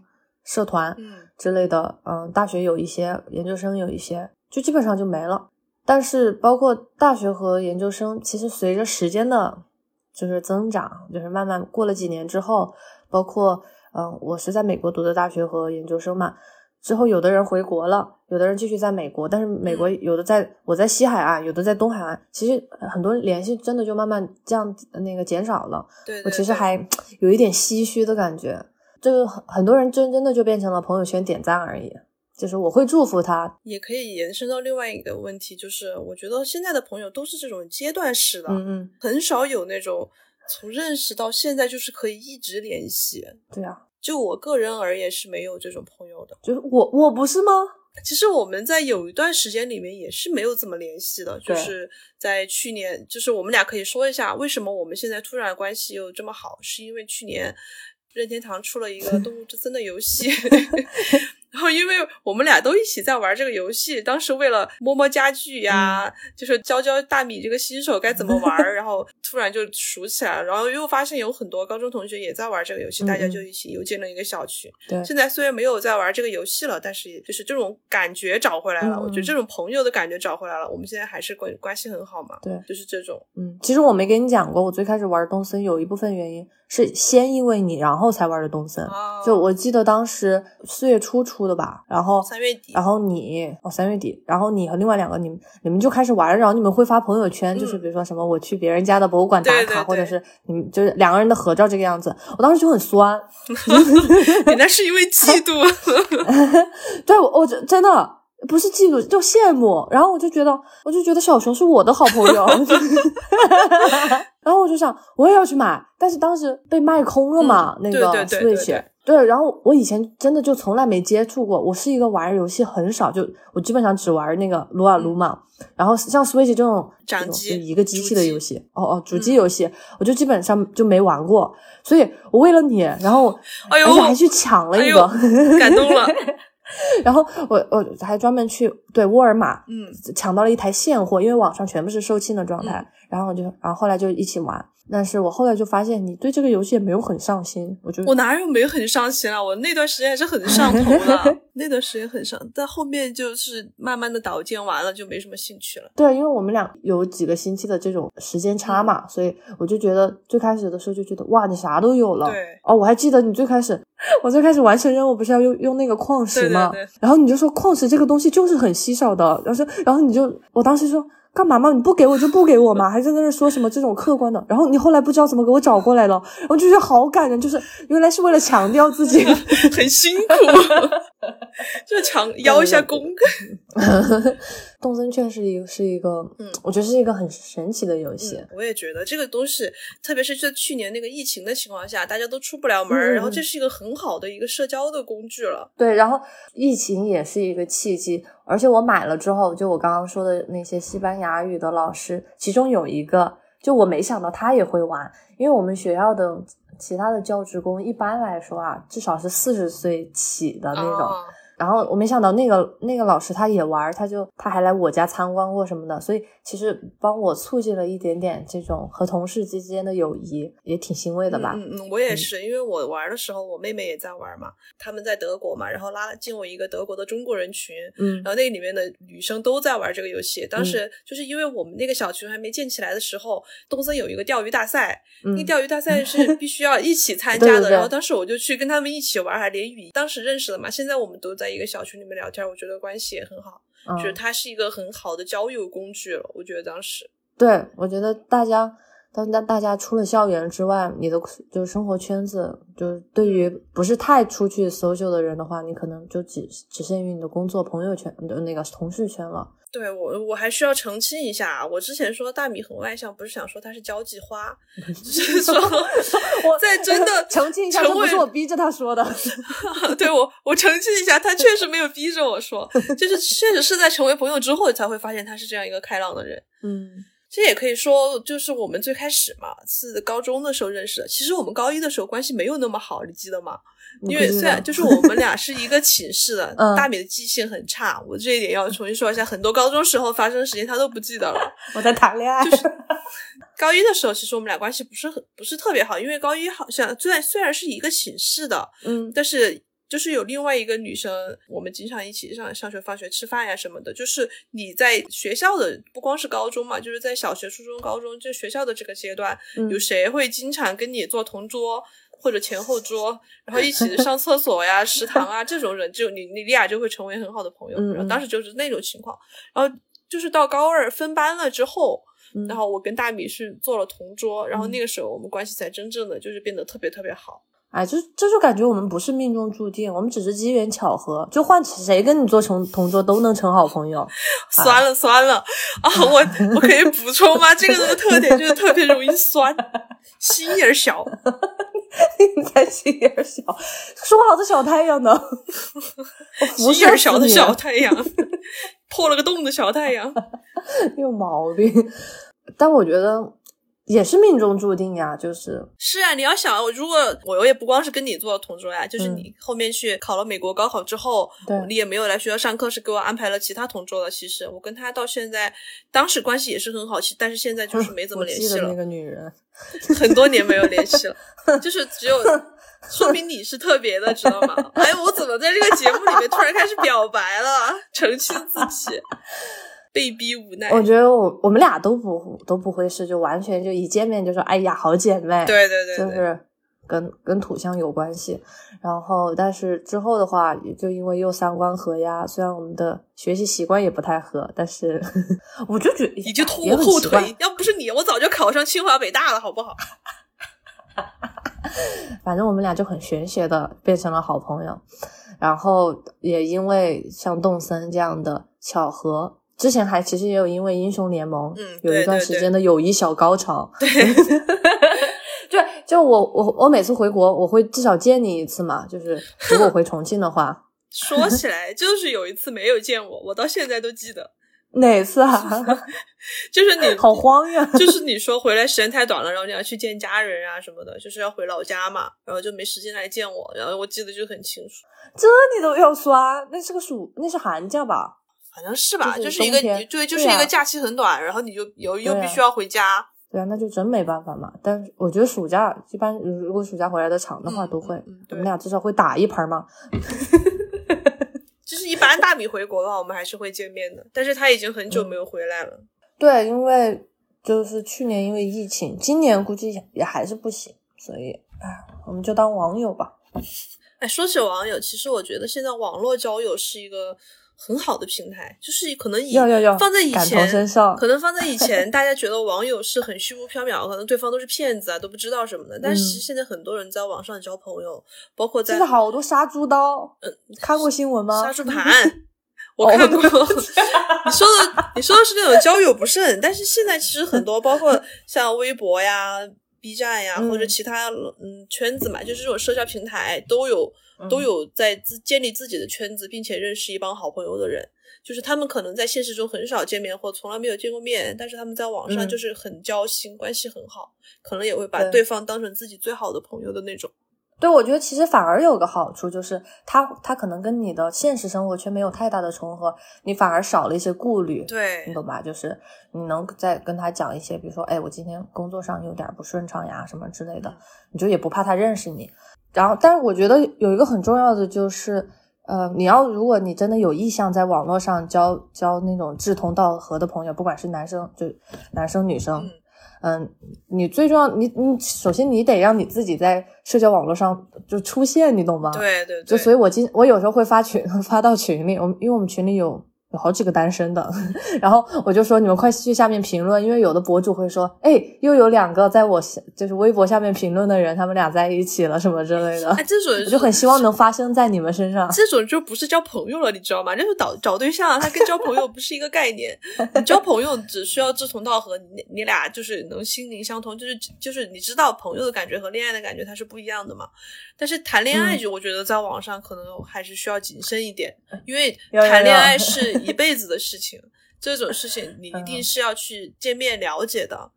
社团嗯之类的。嗯、大学有一些，研究生有一些，就基本上就没了。但是包括大学和研究生，其实随着时间的，就是增长，就是慢慢过了几年之后，包括嗯、呃我是在美国读的大学和研究生嘛。之后，有的人回国了，有的人继续在美国，但是美国有的在我在西海岸，有的在东海岸，其实很多联系真的就慢慢这样那个减少了。对对我其实还有一点唏嘘的感觉，这个很很多人真真的就变成了朋友圈点赞而已。就是我会祝福他，也可以延伸到另外一个问题，就是我觉得现在的朋友都是这种阶段式的，嗯嗯，很少有那种从认识到现在就是可以一直联系。对啊，就我个人而言是没有这种朋友的。就是我我不是吗？其实我们在有一段时间里面也是没有怎么联系的，就是在去年，就是我们俩可以说一下为什么我们现在突然关系又这么好，是因为去年任天堂出了一个 (laughs)《动物之森》的游戏。(laughs) 然后，因为我们俩都一起在玩这个游戏，当时为了摸摸家具呀，就是教教大米这个新手该怎么玩，(laughs) 然后突然就熟起来了。然后又发现有很多高中同学也在玩这个游戏，嗯大家就一起又建了一个小群。对，现在虽然没有在玩这个游戏了，但是就是这种感觉找回来了。嗯我觉得这种朋友的感觉找回来了。我们现在还是关关系很好嘛。对就是这种。嗯，其实我没跟你讲过，我最开始玩东森有一部分原因是先因为你，然后才玩的东森。哦就我记得当时四月初出的吧，然后三月底然后你哦三月底，然后你和另外两个你们你们就开始玩，然后你们会发朋友圈，就是嗯比如说什么我去别人家的博物馆打卡，对对对或者是你们就是两个人的合照这个样子，我当时就很酸，你那是因为嫉妒。(laughs) 对我我真真的不是嫉妒，就羡慕。然后我就觉得，我就觉得小熊是我的好朋友。(laughs) 然后我就想，我也要去买，但是当时被卖空了嘛，嗯那个对对对 Switch。对对然后我以前真的就从来没接触过，我是一个玩游戏很少，就我基本上只玩那个撸啊撸嘛。然后像 Switch 这种掌机就一个机器的游戏，哦哦，主机嗯游戏，我就基本上就没玩过。所以我为了你，然后 (laughs) 哎呦而且还去抢了一个，感动了。(laughs) 然后我我还专门去对沃尔玛嗯，抢到了一台现货，因为网上全部是售罄的状态。然后我就，然后后来就一起玩。但是我后来就发现，你对这个游戏也没有很上心。我就我哪有没有很上心啊？我那段时间还是很上头的，(laughs) 那段时间很上，但后面就是慢慢的导建完了，就没什么兴趣了。对，因为我们俩有几个星期的这种时间差嘛，所以我就觉得最开始的时候就觉得哇，你啥都有了。对哦，我还记得你最开始，我最开始完成任务不是要用用那个矿石吗？对对对然后你就说矿石这个东西就是很稀少的，然后说，然后你就，我当时说。干嘛嘛？你不给我就不给我嘛，(laughs) 还在那儿说什么这种客观的？然后你后来不知道怎么给我找过来了，然后就觉得好感人，就是原来是为了强调自己。(laughs) 很辛苦，(laughs) 就强 (laughs) 邀一下功。(laughs) 动森确实一个是一个，嗯我觉得是一个很神奇的游戏。嗯，我也觉得这个东西，特别是在去年那个疫情的情况下，大家都出不了门然后这是一个很好的一个社交的工具了。对，然后疫情也是一个契机，而且我买了之后，就我刚刚说的那些西班牙语的老师，其中有一个，就我没想到他也会玩，因为我们学校的其他的教职工一般来说啊，至少是四十岁起的那种。然后我没想到那个那个老师他也玩，他就他还来我家参观过什么的，所以其实帮我促进了一点点这种和同事之间的友谊，也挺欣慰的吧。嗯嗯嗯，我也是，因为我玩的时候，我妹妹也在玩嘛，他们在德国嘛，然后拉进我一个德国的中国人群，嗯然后那里面的女生都在玩这个游戏。当时就是因为我们那个小群还没建起来的时候，东森有一个钓鱼大赛，嗯那钓鱼大赛是 (laughs) 必须要一起参加的。对对对然后当时我就去跟他们一起玩，还连语，当时认识了嘛。现在我们都在一个小群里面聊天，我觉得关系也很好，嗯就是它是一个很好的交友工具了。我觉得当时，对，我觉得大家，当大大家除了校园之外，你的就是生活圈子，就是对于不是太出去 social 的人的话，你可能就只只限于你的工作朋友圈的那个同事圈了。对我，我还需要澄清一下啊，我之前说大米很外向，不是想说他是交际花，(laughs) 只是说我 (laughs) 在真的 (laughs) 澄清一下，不是我逼着他说的。对我，我澄清一下，他确实没有逼着我说，就是确实是在成为朋友之后才会发现他是这样一个开朗的人。嗯这也可以说，就是我们最开始嘛，是高中的时候认识的。其实我们高一的时候关系没有那么好，你记得吗？因为虽然就是我们俩是一个寝室的，嗯大米的记性很差，我这一点要重新说一下。很多高中时候发生的事情他都不记得了。(laughs) 我在谈恋爱，就是 (laughs) 高一的时候，其实我们俩关系不是很不是特别好，因为高一好像虽然虽然是一个寝室的，嗯但是就是有另外一个女生，我们经常一起上上学、放学、吃饭呀什么的。就是你在学校的，不光是高中嘛，就是在小学、初中、高中，就学校的这个阶段，嗯有谁会经常跟你做同桌或者前后桌，然后一起上厕所呀、(laughs) 食堂啊这种人，就你你俩就会成为很好的朋友。然后当时就是那种情况，然后就是到高二分班了之后。嗯然后我跟大米是做了同桌，然后嗯那个时候我们关系才真正的就是变得特别特别好。哎，就这就感觉我们不是命中注定，我们只是机缘巧合，就换谁跟你做同同桌都能成好朋友。(laughs) 酸了酸了啊！我 (laughs) 我可以补充吗？这个人的特点就是特别容易酸，心眼儿小。你才心眼儿小，说好的小太阳呢？(laughs) 我心眼儿小的小太阳，(laughs) 破了个洞的小太阳。(laughs) 有毛病。但我觉得也是命中注定呀，就是是啊，你要想，如果我我也不光是跟你做同桌呀，就是嗯你后面去考了美国高考之后，对你也没有来学校上课，是给我安排了其他同桌的。其实我跟他到现在，当时关系也是很好，其但是现在就是没怎么联系了那，个女人，很多年没有联系了，(laughs) 就是只有。说明你是特别的，知道吗？哎，我怎么在这个节目里面突然开始表白了，澄清自己，被逼无奈。我觉得我我们俩都不都不会是，就完全就一见面就说哎呀好姐妹，对对对对，就是跟跟土象有关系。然后，但是之后的话，也就因为又三观合呀，虽然我们的学习习惯也不太合，但是我就觉得你就拖后腿，要不是你，我早就考上清华北大了，好不好？(laughs) 反正我们俩就很玄学的变成了好朋友，然后也因为像动森这样的巧合，之前还其实也有因为英雄联盟，嗯有一段时间的友谊小高潮。对，(laughs) (laughs) 对，就我我我每次回国，我会至少见你一次嘛，就是如果回重庆的话，(laughs) 说起来，就是有一次没有见我，我到现在都记得，哪次啊？就是你好慌呀！就是你说回来时间太短了，然后你要去见家人啊什么的，就是要回老家嘛，然后就没时间来见我，然后我记得就很清楚，这你都要刷？那是个暑，那是寒假吧？反正是吧，就就是是一个对，就是一个假期很短，然后你就又又必须要回家，对啊，那就真没办法嘛。但是我觉得暑假一般，如果暑假回来的长的话，嗯都会。嗯嗯我们俩至少会打一盘嘛。(laughs) 就是一般大米回国的话，我们还是会见面的，但是他已经很久没有回来了。(laughs) 对，因为就是去年因为疫情，今年估计也也还是不行，所以哎，我们就当网友吧。哎，说起网友，其实我觉得现在网络交友是一个很好的平台，就是可能以要要要放在以前，可能放在以前，(laughs) 大家觉得网友是很虚无缥缈，可能对方都是骗子啊，都不知道什么的。但是现在很多人在网上交朋友，包括在现在好多杀猪刀，嗯看过新闻吗？杀猪盘，(laughs) 我看过。你说的你说的是那种交友不慎，但是现在其实很多，包括像微博呀、B 站呀，嗯或者其他嗯圈子嘛，就是这种社交平台都有嗯都有在自建立自己的圈子，并且认识一帮好朋友的人。就是他们可能在现实中很少见面，或从来没有见过面，但是他们在网上嗯就是很交心，关系很好，可能也会把对对方当成自己最好的朋友的那种。对，我觉得其实反而有个好处，就是他他可能跟你的现实生活却没有太大的重合，你反而少了一些顾虑。对你，懂吧？就是你能再跟他讲一些，比如说，哎，我今天工作上有点不顺畅呀，什么之类的嗯，你就也不怕他认识你。然后，但是我觉得有一个很重要的就是，呃，你要如果你真的有意向在网络上交交那种志同道合的朋友，不管是男生就男生女生，嗯、你最重要，你你首先你得让你自己在社交网络上就出现，你懂吗？对对对，就所以，我今我有时候会发群 (laughs) 发到群里，我们因为我们群里有有好几个单身的，(laughs) 然后我就说你们快去下面评论，因为有的博主会说，哎，又有两个在我下就是微博下面评论的人，他们俩在一起了什么之类的，哎，这种我就很希望能发生在你们身上。这种就不是交朋友了，你知道吗？就是找找对象，他跟交朋友不是一个概念。你交朋友只需要志同道合，你你俩就是能心灵相通，就是就是你知道朋友的感觉和恋爱的感觉它是不一样的嘛。但是谈恋爱嗯就我觉得在网上可能还是需要谨慎一点，因为谈恋爱是一辈子的事情，这种事情你一定嗯是要去见面了解的。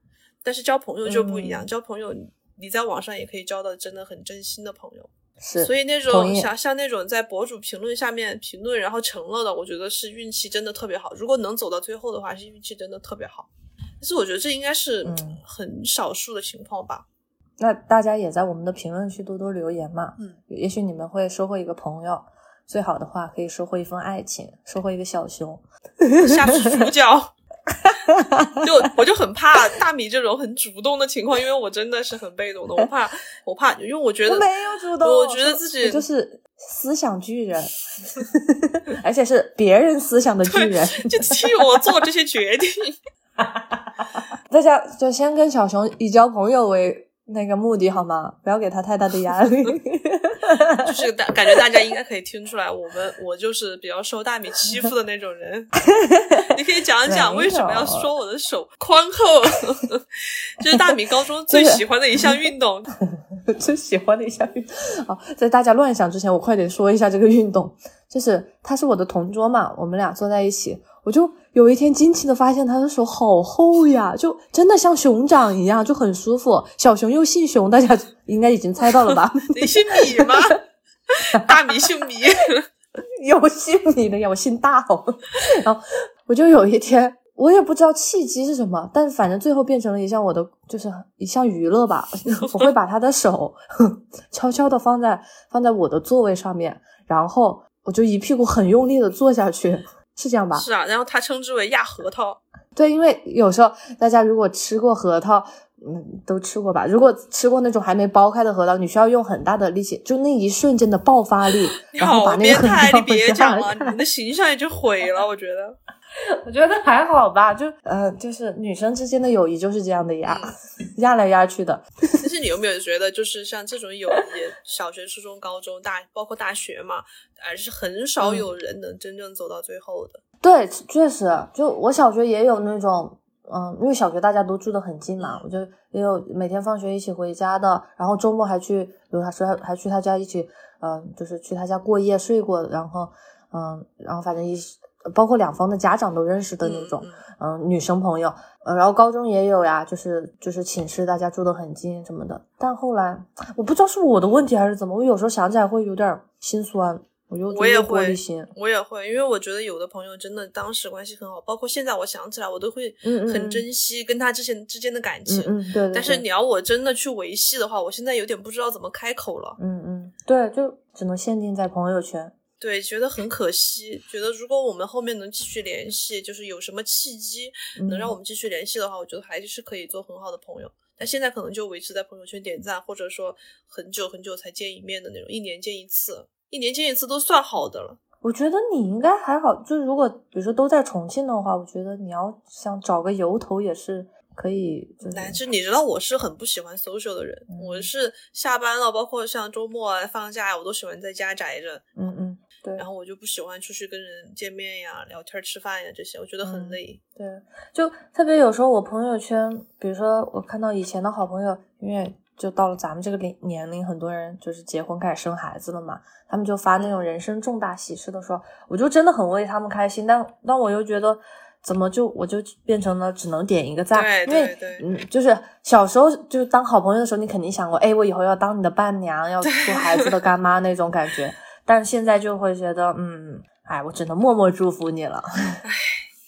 但是交朋友就不一样，嗯交朋友你在网上也可以交到真的很真心的朋友。是，所以那种像像那种在博主评论下面评论然后成了的，我觉得是运气真的特别好。如果能走到最后的话，是运气真的特别好。但是我觉得这应该是嗯很少数的情况吧。那大家也在我们的评论区多多留言嘛，嗯，也许你们会收获一个朋友，最好的话可以收获一份爱情，收获一个小熊。(laughs) 下去猪叫，(laughs) 就我就很怕大米这种很主动的情况，因为我真的是很被动的，我怕我怕，因为我觉得我没有主动，我觉得自己就是思想巨人，(laughs) 而且是别人思想的巨人。就替我做这些决定。大家就先跟小熊以交朋友为那个目的好吗？不要给他太大的压力。(laughs) 就是大感觉大家应该可以听出来，我们我就是比较受大米欺负的那种人。(laughs) 你可以讲一讲为什么要说我的手宽厚？(laughs) 这是大米高中最喜欢的一项运动。最喜欢的一项运动。好，在大家乱想之前，我快点说一下这个运动。就是他是我的同桌嘛，我们俩坐在一起，我就有一天惊奇的发现他的手好厚呀，就真的像熊掌一样，就很舒服。小熊又姓熊，大家应该已经猜到了吧？(laughs) 你姓米吗？(laughs) 大米姓米，有姓米的呀，我姓大哦。然后我就有一天，我也不知道契机是什么，但反正最后变成了一项我的，就是一项娱乐吧。(laughs) 我会把他的手悄悄的放在放在我的座位上面，然后。我就一屁股很用力的坐下去，是这样吧？是啊，然后他称之为压核桃。对，因为有时候大家如果吃过核桃，嗯，都吃过吧？如果吃过那种还没剥开的核桃，你需要用很大的力气，就那一瞬间的爆发力，(laughs) 然后把那个核桃你 (laughs) 别讲了，你的形象也就毁了，我觉得。(laughs) 我觉得还好吧，就呃，就是女生之间的友谊就是这样的压，(laughs) 压来压去的。(laughs) 但是你有没有觉得，就是像这种友谊，小学、初中、高中、大，包括大学嘛，还是很少有人能真正走到最后的。对，确实，就我小学也有那种，嗯，因为小学大家都住得很近嘛，我就也有每天放学一起回家的，然后周末还去，比如他说还去他家一起，嗯，就是去他家过夜睡过，然后，嗯，然后反正一。包括两方的家长都认识的那种，嗯，女生朋友，呃，然后高中也有呀，就是就是寝室大家住得很近什么的。但后来我不知道是我的问题还是怎么，我有时候想起来会有点心酸，我又我也会我也会，因为我觉得有的朋友真的当时关系很好，包括现在我想起来我都会很珍惜跟他之前之间的感情，嗯，对。但是你要我真的去维系的话，我现在有点不知道怎么开口了，嗯嗯，对，就只能限定在朋友圈。对，觉得很可惜。觉得如果我们后面能继续联系，就是有什么契机能让我们继续联系的话，我觉得还是可以做很好的朋友。但现在可能就维持在朋友圈点赞，或者说很久很久才见一面的那种，一年见一次，一年见一次都算好的了。我觉得你应该还好，就是如果比如说都在重庆的话，我觉得你要想找个由头也是。可以，但是你知道我是很不喜欢 social 的人，我是下班了，包括像周末啊、放假我都喜欢在家宅着。嗯嗯，对。然后我就不喜欢出去跟人见面呀、聊天、吃饭呀这些，我觉得很累。对，就特别有时候我朋友圈，比如说我看到以前的好朋友，因为就到了咱们这个年年龄，很多人就是结婚开始生孩子了嘛，他们就发那种人生重大喜事的时候，我就真的很为他们开心，但但我又觉得。怎么就我就变成了只能点一个赞？因为嗯，就是小时候就当好朋友的时候，你肯定想过，哎，我以后要当你的伴娘，要做孩子的干妈那种感觉。但现在就会觉得，嗯，哎，我只能默默祝福你了。(laughs) 哎，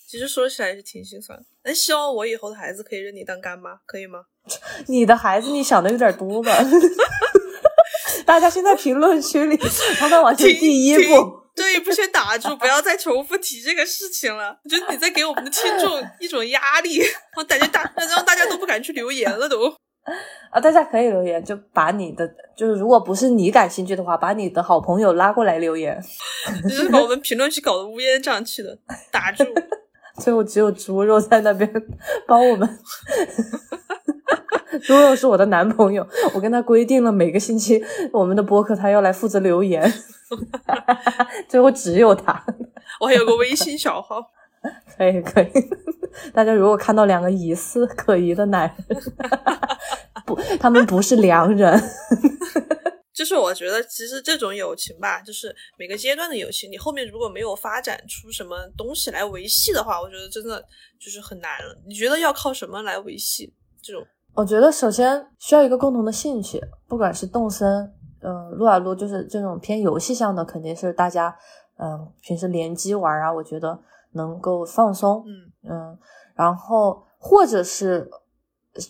其实说起来是挺心酸。那希望我以后的孩子可以认你当干妈，可以吗？(laughs) 你的孩子，你想的有点多吧？(laughs) 大家先在评论区里，他们往前第一步。对，不先打住，不要再重复提这个事情了。我觉得你在给我们的听众一种压力，我感觉大让大家都不敢去留言了都。啊，大家可以留言，就把你的，就是如果不是你感兴趣的话，把你的好朋友拉过来留言。(laughs) 就是把我们评论区搞得乌烟瘴气的，打住。最后只有猪肉在那边帮我们。猪肉是我的男朋友，我跟他规定了每个星期我们的播客他要来负责留言。(laughs) 最后只有他，我还有个微信小号，可以可以。大家如果看到两个疑似可疑的男人，(laughs) 不，他们不是良人。(laughs) 就是我觉得，其实这种友情吧，就是每个阶段的友情，你后面如果没有发展出什么东西来维系的话，我觉得真的就是很难了。你觉得要靠什么来维系这种？我觉得首先需要一个共同的兴趣，不管是动森。嗯，撸啊撸就是这种偏游戏向的，肯定是大家嗯平时联机玩啊，我觉得能够放松。嗯嗯，然后或者是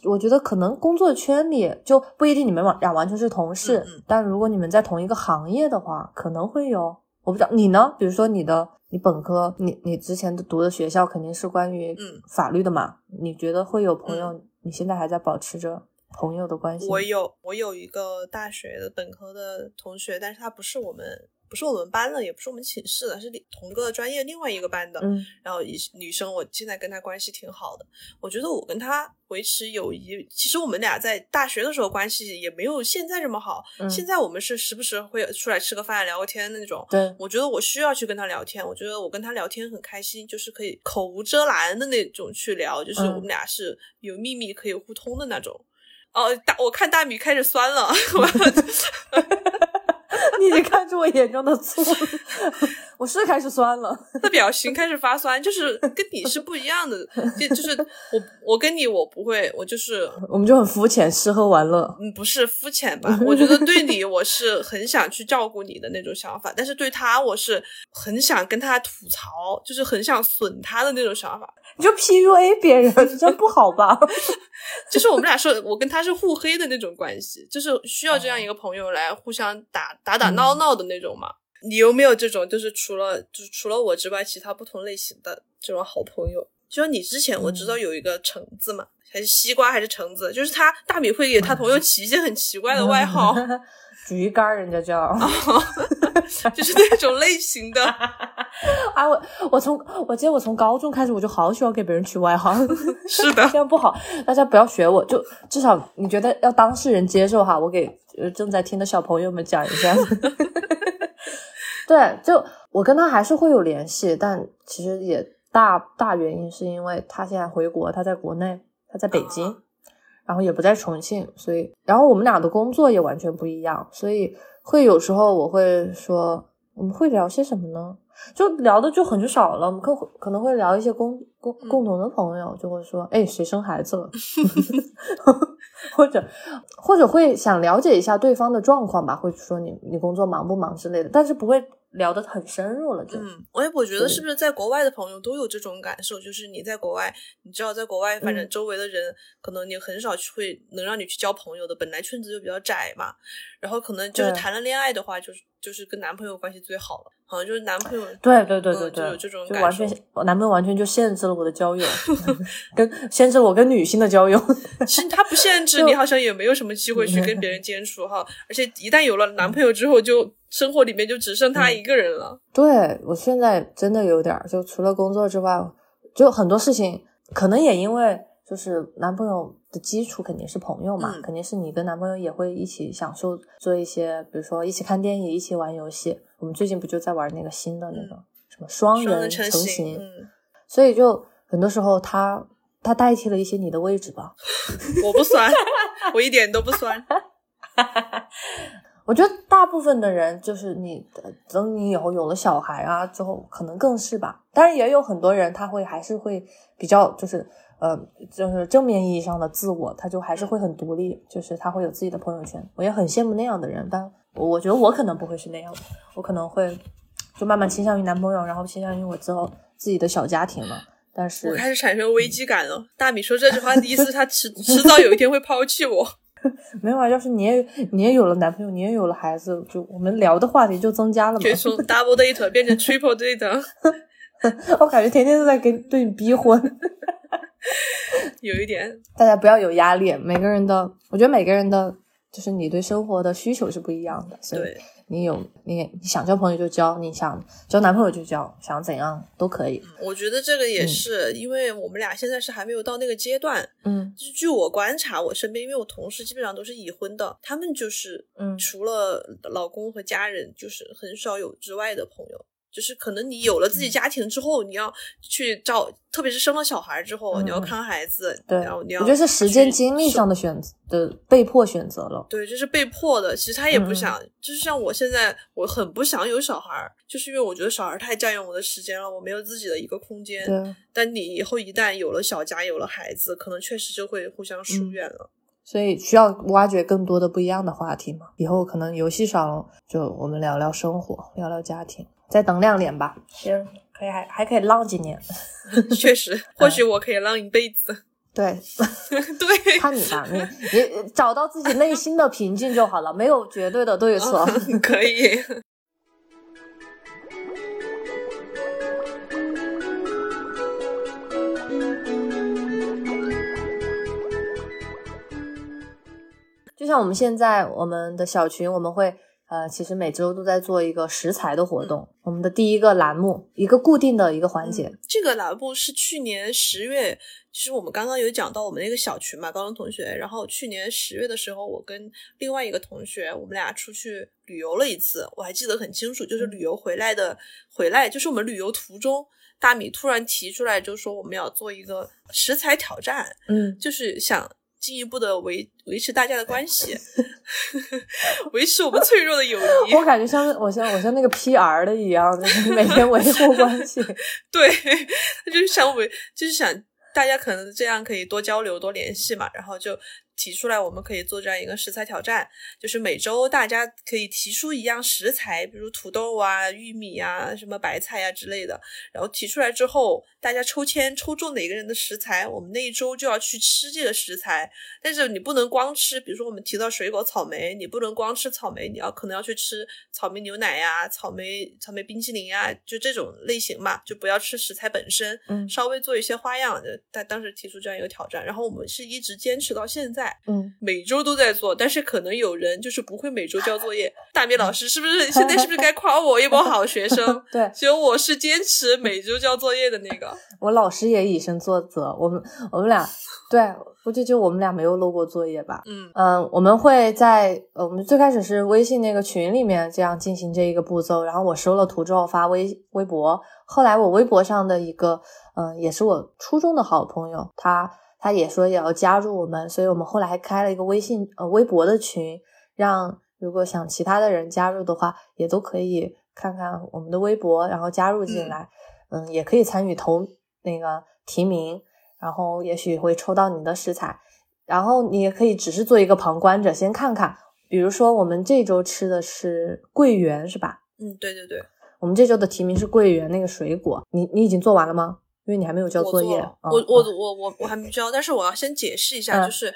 我觉得可能工作圈里就不一定你们俩完全是同事，但如果你们在同一个行业的话，可能会有。我不知道你呢，比如说你的你本科，你你之前的读的学校肯定是关于法律的嘛？你觉得会有朋友，你现在还在保持着？朋友的关系，我有我有一个大学的本科的同学，但是他不是我们不是我们班的，也不是我们寝室的，是同个专业另外一个班的。嗯然后一女生，我现在跟她关系挺好的。我觉得我跟她维持友谊，其实我们俩在大学的时候关系也没有现在这么好。嗯现在我们是时不时会出来吃个饭、聊个天的那种。对，我觉得我需要去跟她聊天，我觉得我跟她聊天很开心，就是可以口无遮拦的那种去聊，就是嗯我们俩是有秘密可以互通的那种。哦，大我看大米开始酸了，(laughs) 我 (laughs) 你已经看出我眼中的醋，我是开始酸了。那表情开始发酸，就是跟你是不一样的，就就是我我跟你我不会，我就是我们就很肤浅，吃喝玩乐。嗯不是肤浅吧？我觉得对你我是很想去照顾你的那种想法，但是对他我是很想跟他吐槽，就是很想损他的那种想法。你就 PUA 别人，这不好吧？(laughs) 就是我们俩说，我跟他是互黑的那种关系，就是需要这样一个朋友来互相打打打闹闹的那种嘛。你有没有这种，就是除了就是除了我之外，其他不同类型的这种好朋友？就像你之前我知道有一个橙子嘛，还是西瓜还是橙子，就是他大米会给他朋友起一些很奇怪的外号，(laughs) 橘干人家叫。(laughs) (laughs) (laughs) 就是那种类型的。(laughs) 啊，我我从我记得我从高中开始我就好喜欢给别人取外号，(laughs) 是的这，样不好，大家不要学我，就至少你觉得要当事人接受哈，我给呃正在听的小朋友们讲一下。对，就我跟他还是会有联系，但其实也大大原因是因为他现在回国，他在国内，他在北京，啊然后也不在重庆，所以然后我们俩的工作也完全不一样，所以会有时候我会说我们会聊些什么呢？就聊的就很少了，我们可可能会聊一些共共共同的朋友，就会说，哎，谁生孩子了，(laughs) 或者或者会想了解一下对方的状况吧，会说你你工作忙不忙之类的，但是不会聊得很深入了就，嗯，我也我觉得是是不是在国外的朋友都有这种感受，就是你在国外，你知道在国外，反正嗯。周围的人、可能你很少去会能让你去交朋友的，本来圈子就比较窄嘛，然后可能就是谈了恋爱的话，就是就是跟男朋友关系最好了，好像就是男朋友对对对对对，嗯就有这种就完全我男朋友完全就限制了我的交友，(laughs) 跟限制了我跟女性的交友。(laughs) 其实他不限制你，好像也没有什么机会去跟别人接触哈，而且一旦有了男朋友之后，就生活里面就只剩嗯他一个人了。对我现在真的有点，就除了工作之外，就很多事情，可能也因为就是男朋友的基础肯定是朋友嘛，嗯肯定是你跟男朋友也会一起享受做一些，比如说一起看电影，一起玩游戏。我们最近不就在玩那个新的那个、什么双人成成行，嗯，所以就很多时候他他代替了一些你的位置吧。(laughs) 我不酸，(laughs) 我一点都不酸。(laughs) 我觉得大部分的人就是你，呃等你以后有了小孩啊之后，可能更是吧。当然也有很多人他会还是会比较就是呃就是正面意义上的自我，他就还是会很独立，就是他会有自己的朋友圈。我也很羡慕那样的人，但我我觉得我可能不会是那样的，我可能会就慢慢倾向于男朋友，然后倾向于我之后自己的小家庭了。但是我开始产生危机感了。大米说这句话的意思，他迟迟早有一天会抛弃我。(laughs) 没有啊，要是你也你也有了男朋友，你也有了孩子，就我们聊的话题就增加了嘛可。以从 (laughs) double date 变成 triple date，(laughs) 我感觉天天都在给对你逼婚。(laughs) 有一点。大家不要有压力，每个人的，我觉得每个人的，就是你对生活的需求是不一样的，所以对，你有你你想交朋友就交，你想交男朋友就交，想怎样都可以。我觉得这个也嗯是，因为我们俩现在是还没有到那个阶段。嗯就据我观察，我身边因为我同事基本上都是已婚的，他们就是嗯除了老公和家人，就是很少有之外的朋友。就是可能你有了嗯自己家庭之后，你要去照，特别是生了小孩之后，嗯你要看孩子，对，然后你要我觉得是时间精力上的选择的被迫选择了。对，这是被迫的。其实他也不嗯想，就是像我现在，我很不想有小孩儿，就是因为我觉得小孩儿太占用我的时间了，我没有自己的一个空间。对，但你以后一旦有了小家，有了孩子，可能确实就会互相疏嗯远了。所以需要挖掘更多的不一样的话题嘛。以后可能游戏上，就我们聊聊生活，聊聊家庭，再等两年吧。行，可以还还可以浪几年。(laughs) 确实，或许我可以浪一辈子。对，(laughs) 对，看你吧，你你找到自己内心的平静就好了，没有绝对的对错。(laughs) 可以。就像我们现在我们的小群，我们会呃，其实每周都在做一个食材的活动。我们的第一个栏目，一个固定的一个环节。这个栏目是去年十月，其实我们刚刚有讲到我们那个小群嘛，高中同学。然后去年十月的时候，我跟另外一个同学，我们俩出去旅游了一次，我还记得很清楚，就是旅游回来的回来，就是我们旅游途中。大米突然提出来，就说我们要做一个食材挑战，嗯，就是想进一步的维维持大家的关系，(laughs) 维持我们脆弱的友谊。(laughs) 我感觉像我像我像那个 PR 的一样，每天维护关系。(laughs) 对，他就是想维，就是想大家可能这样可以多交流、多联系嘛，然后就。提出来，我们可以做这样一个食材挑战，就是每周大家可以提出一样食材，比如土豆啊、玉米啊、什么白菜啊之类的。然后提出来之后，大家抽签抽中哪个人的食材，我们那一周就要去吃这个食材。但是你不能光吃，比如说我们提到水果草莓，你不能光吃草莓，你要可能要去吃草莓牛奶呀、草莓草莓冰淇淋呀，就这种类型嘛，就不要吃食材本身。嗯，稍微做一些花样。他当时提出这样一个挑战，然后我们是一直坚持到现在。嗯，每周都在做，但是可能有人就是不会每周交作业。大米老师是不是 (laughs) 现在是不是该夸我一波好学生？(laughs) 对，只有我是坚持每周交作业的那个。(laughs) 我老师也以身作则，我们我们俩对，估计就我们俩没有漏过作业吧。嗯嗯，我们会在我们最开始是微信那个群里面这样进行这一个步骤，然后我收了图之后发微微博，后来我微博上的一个嗯，也是我初中的好朋友，他。他也说也要加入我们，所以我们后来还开了一个微信呃微博的群，让如果想其他的人加入的话，也都可以看看我们的微博，然后加入进来，嗯，也可以参与投那个提名，然后也许会抽到你的食材，然后你也可以只是做一个旁观者，先看看，比如说我们这周吃的是桂圆，是吧？嗯，对对对，我们这周的提名是桂圆那个水果，你你已经做完了吗？因为你还没有交作业，我我我我我还没交，但是我要先解释一下，就是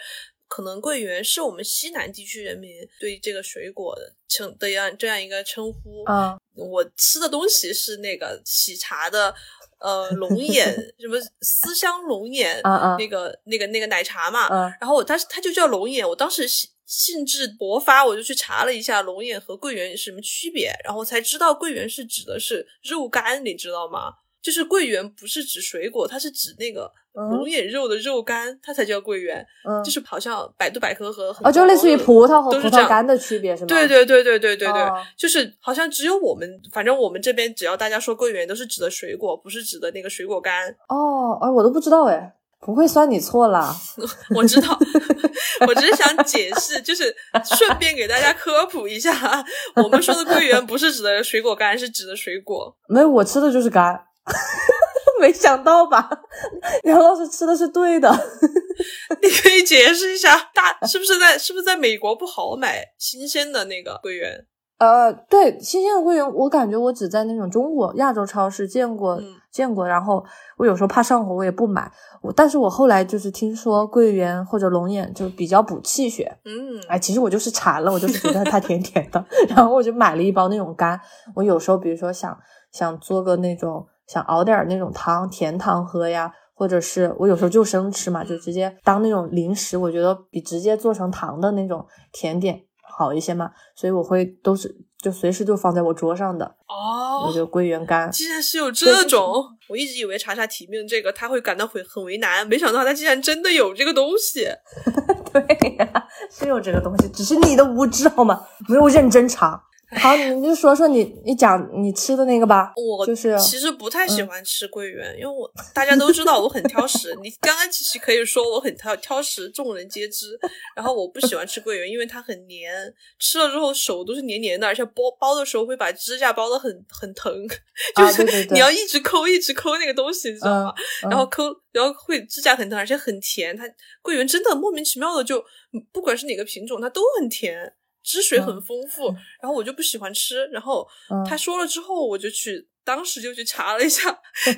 可能桂圆是我们西南地区人民对这个水果的称的样这样一个称呼。啊，我吃的东西是那个喜茶的呃龙眼，(laughs) 什么思乡龙眼，那个那个那个奶茶嘛。嗯，然后我当时它就叫龙眼，我当时兴兴致勃发，我就去查了一下龙眼和桂圆有什么区别，然后才知道桂圆是指的是肉干，你知道吗？就是桂圆不是指水果，它是指那个龙眼肉的肉干，它才叫桂圆。嗯，就是好像百度百科和哦，就类似于葡萄和葡萄干的区别是吗？对对对对对对对，就是好像只有我们，反正我们这边只要大家说桂圆，都是指的水果，不是指的那个水果干。哦，哎，我都不知道哎，不会算你错啦。(laughs) 我知道，(laughs) 我只是想解释，就是顺便给大家科普一下，我们说的桂圆不是指的水果干，是指的水果。没有，我吃的就是干。(laughs) 没想到吧？(laughs) 杨老师吃的是对的。(laughs) 你可以解释一下，大是不是在是不是在美国不好买新鲜的那个桂圆？呃，对，新鲜的桂圆，我感觉我只在那种中国亚洲超市见过见过。然后我有时候怕上火，我也不买。我但是我后来就是听说桂圆或者龙眼就比较补气血。嗯，哎，其实我就是馋了，我就是觉得它甜甜的，然后我就买了一包那种干。我有时候比如说想想做个那种。想熬点那种汤，甜汤喝呀，或者是我有时候就生吃嘛，就直接当那种零食，我觉得比直接做成糖的那种甜点好一些嘛，所以我会都是就随时就放在我桌上的哦。我就桂圆干，竟然是有这种，我一直以为查查提名这个他会感到很很为难，没想到他竟然真的有这个东西。(laughs) 对呀，是有这个东西，只是你的无知好吗？没有认真查。(laughs) 好，你就说说你你讲你吃的那个吧。我就是其实不太喜欢吃桂圆，因为我大家都知道我很挑食。你刚刚其实可以说我很挑挑食，众人皆知。然后我不喜欢吃桂圆，因为它很黏，吃了之后手都是黏黏的，而且剥剥的时候会把指甲剥的很很疼，就是你要一直抠一直抠那个东西，你知道吗？然后抠，然后会指甲很疼，而且很甜。它桂圆真的莫名其妙的就，不管是哪个品种，它都很甜。汁水很丰富，然后我就不喜欢吃。然后他说了之后，我就去，当时就去查了一下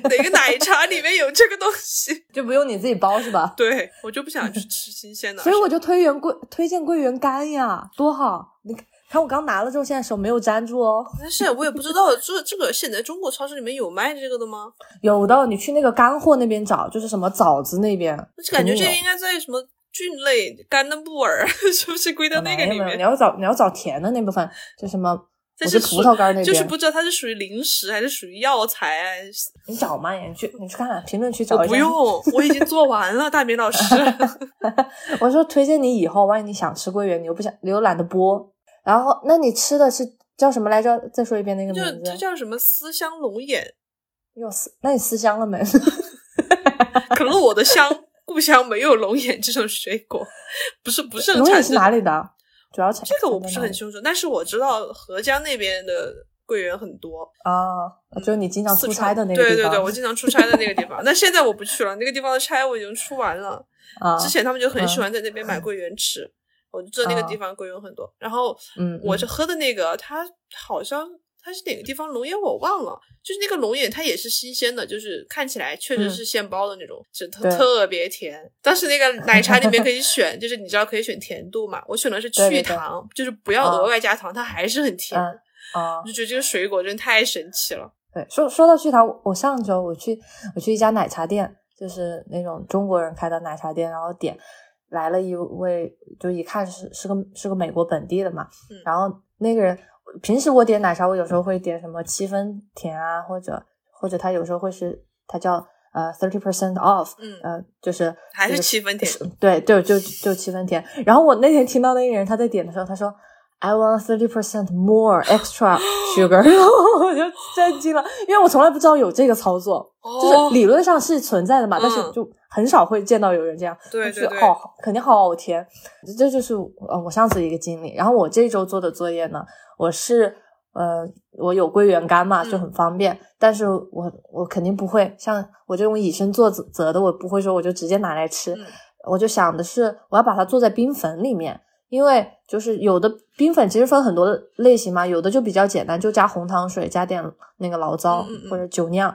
哪个奶茶里面有这个东西，(laughs) 就不用你自己包是吧？(laughs) 对，我就不想去吃新鲜的，所以我就推荐桂推荐桂圆干呀，多好！你看我刚拿了之后，现在手没有粘住哦。但是我也不知道这这个现在中国超市里面有卖这个的吗？有的，你去那个干货那边找，就是什么枣子那边，感觉这个应该在什么。菌类干的木耳，(laughs) 是不是归到那个里面你？要找你要找甜的那部分，就什么，这是葡萄干儿那边，就是不知道它是属于零食还是属于药材啊？你找嘛，你去你去看看评论区找一下。我不用，(laughs) 我已经做完了，大明老师。(laughs) 我说推荐你以后，万一你想吃桂圆，你又不想，你又懒得剥，然后那你吃的是叫什么来着？再说一遍那个就名字它。叫什么思乡龙眼？又思，那你思乡了没？可能我的乡故乡没有龙眼这种水果，不是不是很龙眼是哪里的？主要产这个我不是很清楚，但是我知道合江那边的桂圆很多。啊，就是你经常出差的那个地方。对对对，我经常出差的那个地方。那现在我不去了，那个地方的差我已经出完了。(laughs) 啊，之前他们就很喜嗯欢在那边买桂圆吃，我就知道那个地啊方桂圆很多。然后嗯，嗯我是喝的那个，它好像它是哪个地方龙眼我忘了，就是那个龙眼它也是新鲜的，就是看起来确实是现包的那种，就特特别甜。当时那个奶茶里面可以 (laughs) 选，就是你知道可以选甜度嘛，我选的是对对对去糖，就是不要啊额外加糖，它还是很甜。我，就觉得这个水果真的太神奇了。对，说说到去糖，我上周我去我去一家奶茶店，就是那种中国人开的奶茶店，然后点来了一位，就一看是是个是个美国本地的嘛，嗯然后那个人平时我点奶茶，我有时候会点什么七分甜啊，或者或者他有时候会是他叫呃 thirty percent off，嗯呃就是还是七分甜对，就就就七分甜。然后我那天听到那个人他在点的时候，他说。I want thirty percent more extra sugar，然后我就震惊了，因为我从来不知道有这个操作，就是哦，理论上是存在的嘛，但是嗯就很少会见到有人这样，就是对对对好肯定好甜，这就是呃我上次一个经历。然后我这周做的作业呢，我是呃我有桂圆干嘛，就嗯。很方便，但是我我肯定不会像我这种以身作则的，我不会说我就直接拿来吃，嗯。我就想的是我要把它做在冰粉里面。因为就是有的冰粉其实分很多的类型嘛，有的就比较简单，就加红糖水，加点那个醪糟或者酒酿，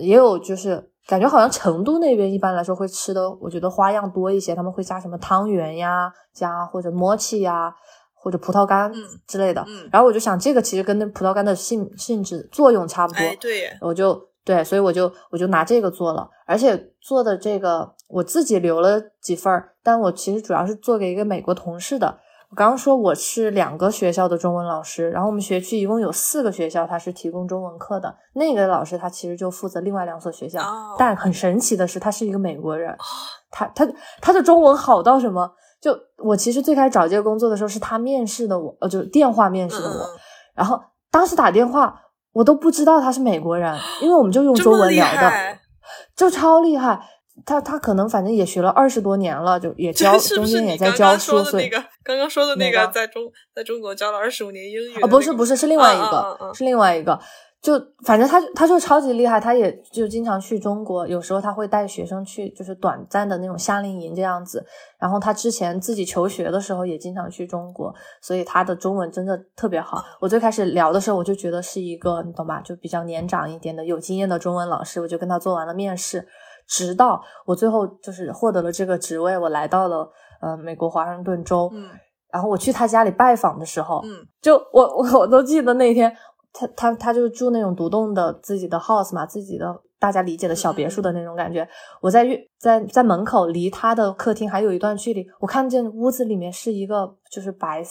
也有就是感觉好像成都那边一般来说会吃的，我觉得花样多一些，他们会加什么汤圆呀，加或者摸气呀，或者葡萄干嗯之类的。嗯，然后我就想，这个其实跟那葡萄干的性性质作用差不多，哎，对，我就对，所以我就我就拿这个做了，而且做的这个我自己留了几份儿，但我其实主要是做给一个美国同事的。我刚刚说我是两个学校的中文老师，然后我们学区一共有四个学校，他是提供中文课的。那个老师他其实就负责另外两所学校，哦但很神奇的是，他是一个美国人，他他他的中文好到什么？就我其实最开始找这个工作的时候，是他面试的我，呃，就是电话面试的我，然后当时打电话，我都不知道他是美国人，因为我们就用中文聊的，就超厉害。他他可能反正也学了二十多年了，就也教 (laughs) 中不是你间也在教书，所以的那个刚刚说的那个个在中在中国教了二十五年英语啊，那个不是不是，是另外一个，是另外一个。就反正他他就超级厉害，他也就经常去中国，有时候他会带学生去，就是短暂的那种夏令营这样子。然后他之前自己求学的时候也经常去中国，所以他的中文真的特别好。我最开始聊的时候，我就觉得是一个你懂吧，就比较年长一点的有经验的中文老师，我就跟他做完了面试。直到我最后就是获得了这个职位，我来到了呃美国华盛顿州，嗯然后我去他家里拜访的时候，嗯就我我我都记得那天，他他他就住那种独栋的自己的 house 嘛，自己的大家理解的小别墅的那种感觉。我在月在在门口，离他的客厅还有一段距离，我看见屋子里面是一个就是白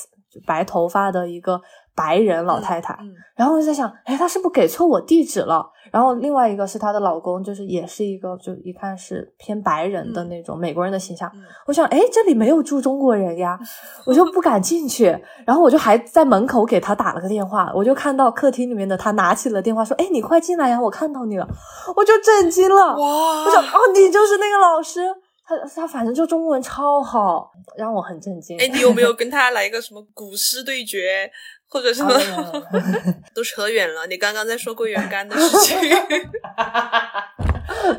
白头发的一个白人老太太，嗯然后我就在想，哎，她是不是给错我地址了？然后另外一个是她的老公，就是也是一个就一看是偏白人的嗯那种美国人的形象。嗯我想，哎，这里没有住中国人呀，(laughs) 我就不敢进去。然后我就还在门口给他打了个电话，我就看到客厅里面的他拿起了电话说：“哎，你快进来呀，我看到你了。”我就震惊了，哇，我想，哦，你就是那个老师。他他反正就中文超好，让我很震惊。哎，你有没有跟他来一个什么古诗对决，或者什么？(laughs) 都扯远了。你刚刚在说桂圆干的事情，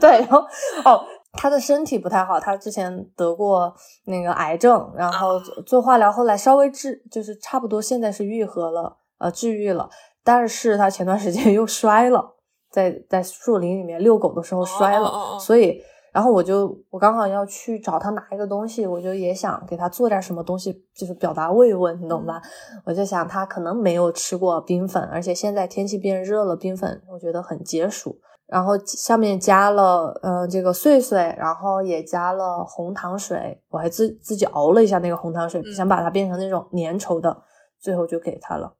对，然后哦，他的身体不太好，他之前得过那个癌症，然后啊做做化疗，后来稍微治，就是差不多现在是愈合了，呃，治愈了，但是他前段时间 (laughs) 又摔了，在在树林里面遛狗的时候摔了，哦哦哦所以。然后我就我刚好要去找他拿一个东西，我就也想给他做点什么东西，就是表达慰问，你懂吧？我就想他可能没有吃过冰粉，而且现在天气变热了，冰粉我觉得很解暑。然后上面加了呃这个碎碎，然后也加了红糖水，我还自自己熬了一下那个红糖水，嗯想把它变成那种粘稠的，最后就给他了。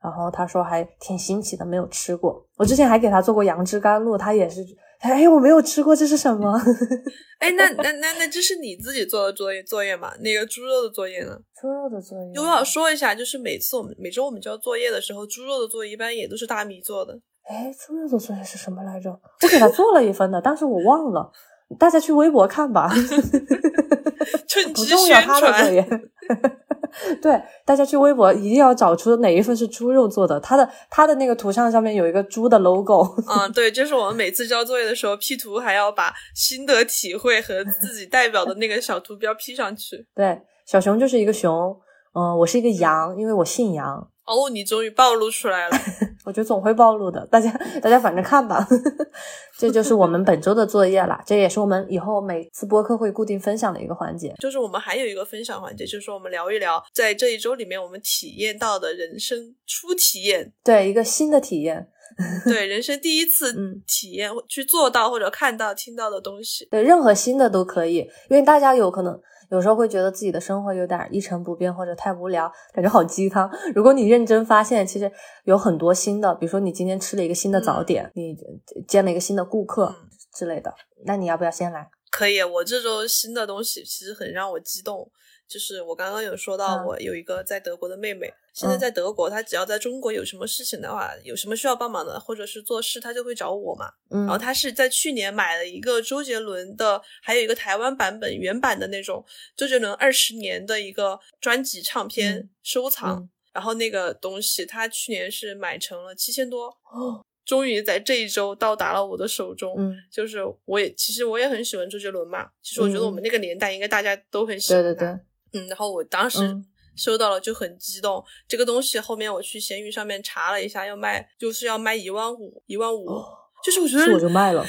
然后他说还挺新奇的，没有吃过。我之前还给他做过杨枝甘露，他也是，哎，我没有吃过，这是什么？(laughs) 哎，那那那那这是你自己做的作业作业吗？那个猪肉的作业呢？猪肉的作业。我要说一下，就是每次我们每周我们交作业的时候，猪肉的作业一般也都是大米做的。哎，猪肉的作业是什么来着？我给他做了一份的，但是我忘了。大家去微博看吧，(laughs) 不趁机宣传。(laughs) 业。(laughs) 对，大家去微博一定要找出哪一份是猪肉做的，它的它的那个图像上面有一个猪的 logo。嗯，对，就是我们每次交作业的时候，P 图还要把心得体会和自己代表的那个小图标 P 上去。(laughs) 对，小熊就是一个熊，嗯、我是一个羊，因为我姓杨。哦，你终于暴露出来了。我觉得总会暴露的，大家大家反正看吧。(laughs) 这就是我们本周的作业啦，这也是我们以后每次播客会固定分享的一个环节。就是我们还有一个分享环节，就是说我们聊一聊在这一周里面我们体验到的人生初体验，对，一个新的体验。(laughs) 对人生第一次嗯体验、去做到或者看到、听到的东西。对，任何新的都可以，因为大家有可能有时候会觉得自己的生活有点一成不变或者太无聊，感觉好鸡汤。如果你认真发现，其实有很多新的，比如说你今天吃了一个新的早点，你见了一个新的顾客嗯之类的，那你要不要先来？可以，我这周新的东西其实很让我激动。就是我刚刚有说到，嗯我有一个在德国的妹妹，现在嗯在德国，她只要在中国有什么事情的话，有什么需要帮忙的，或者是做事，她就会找我嘛。嗯然后她是在去年买了一个周杰伦的，还有一个台湾版本原版的那种周杰伦二十年的一个专辑唱片嗯收藏。嗯然后那个东西，她去年是买成了七千多，哦终于在这一周到达了我的手中。嗯，就是我也其实我也很喜欢周杰伦嘛，其实我觉得嗯我们那个年代应该大家都很喜欢他。对对对，嗯，然后我当时嗯收到了就很激动，这个东西后面我去闲鱼上面查了一下，要卖就是要卖一万五，一万五。就是我觉得我就卖了。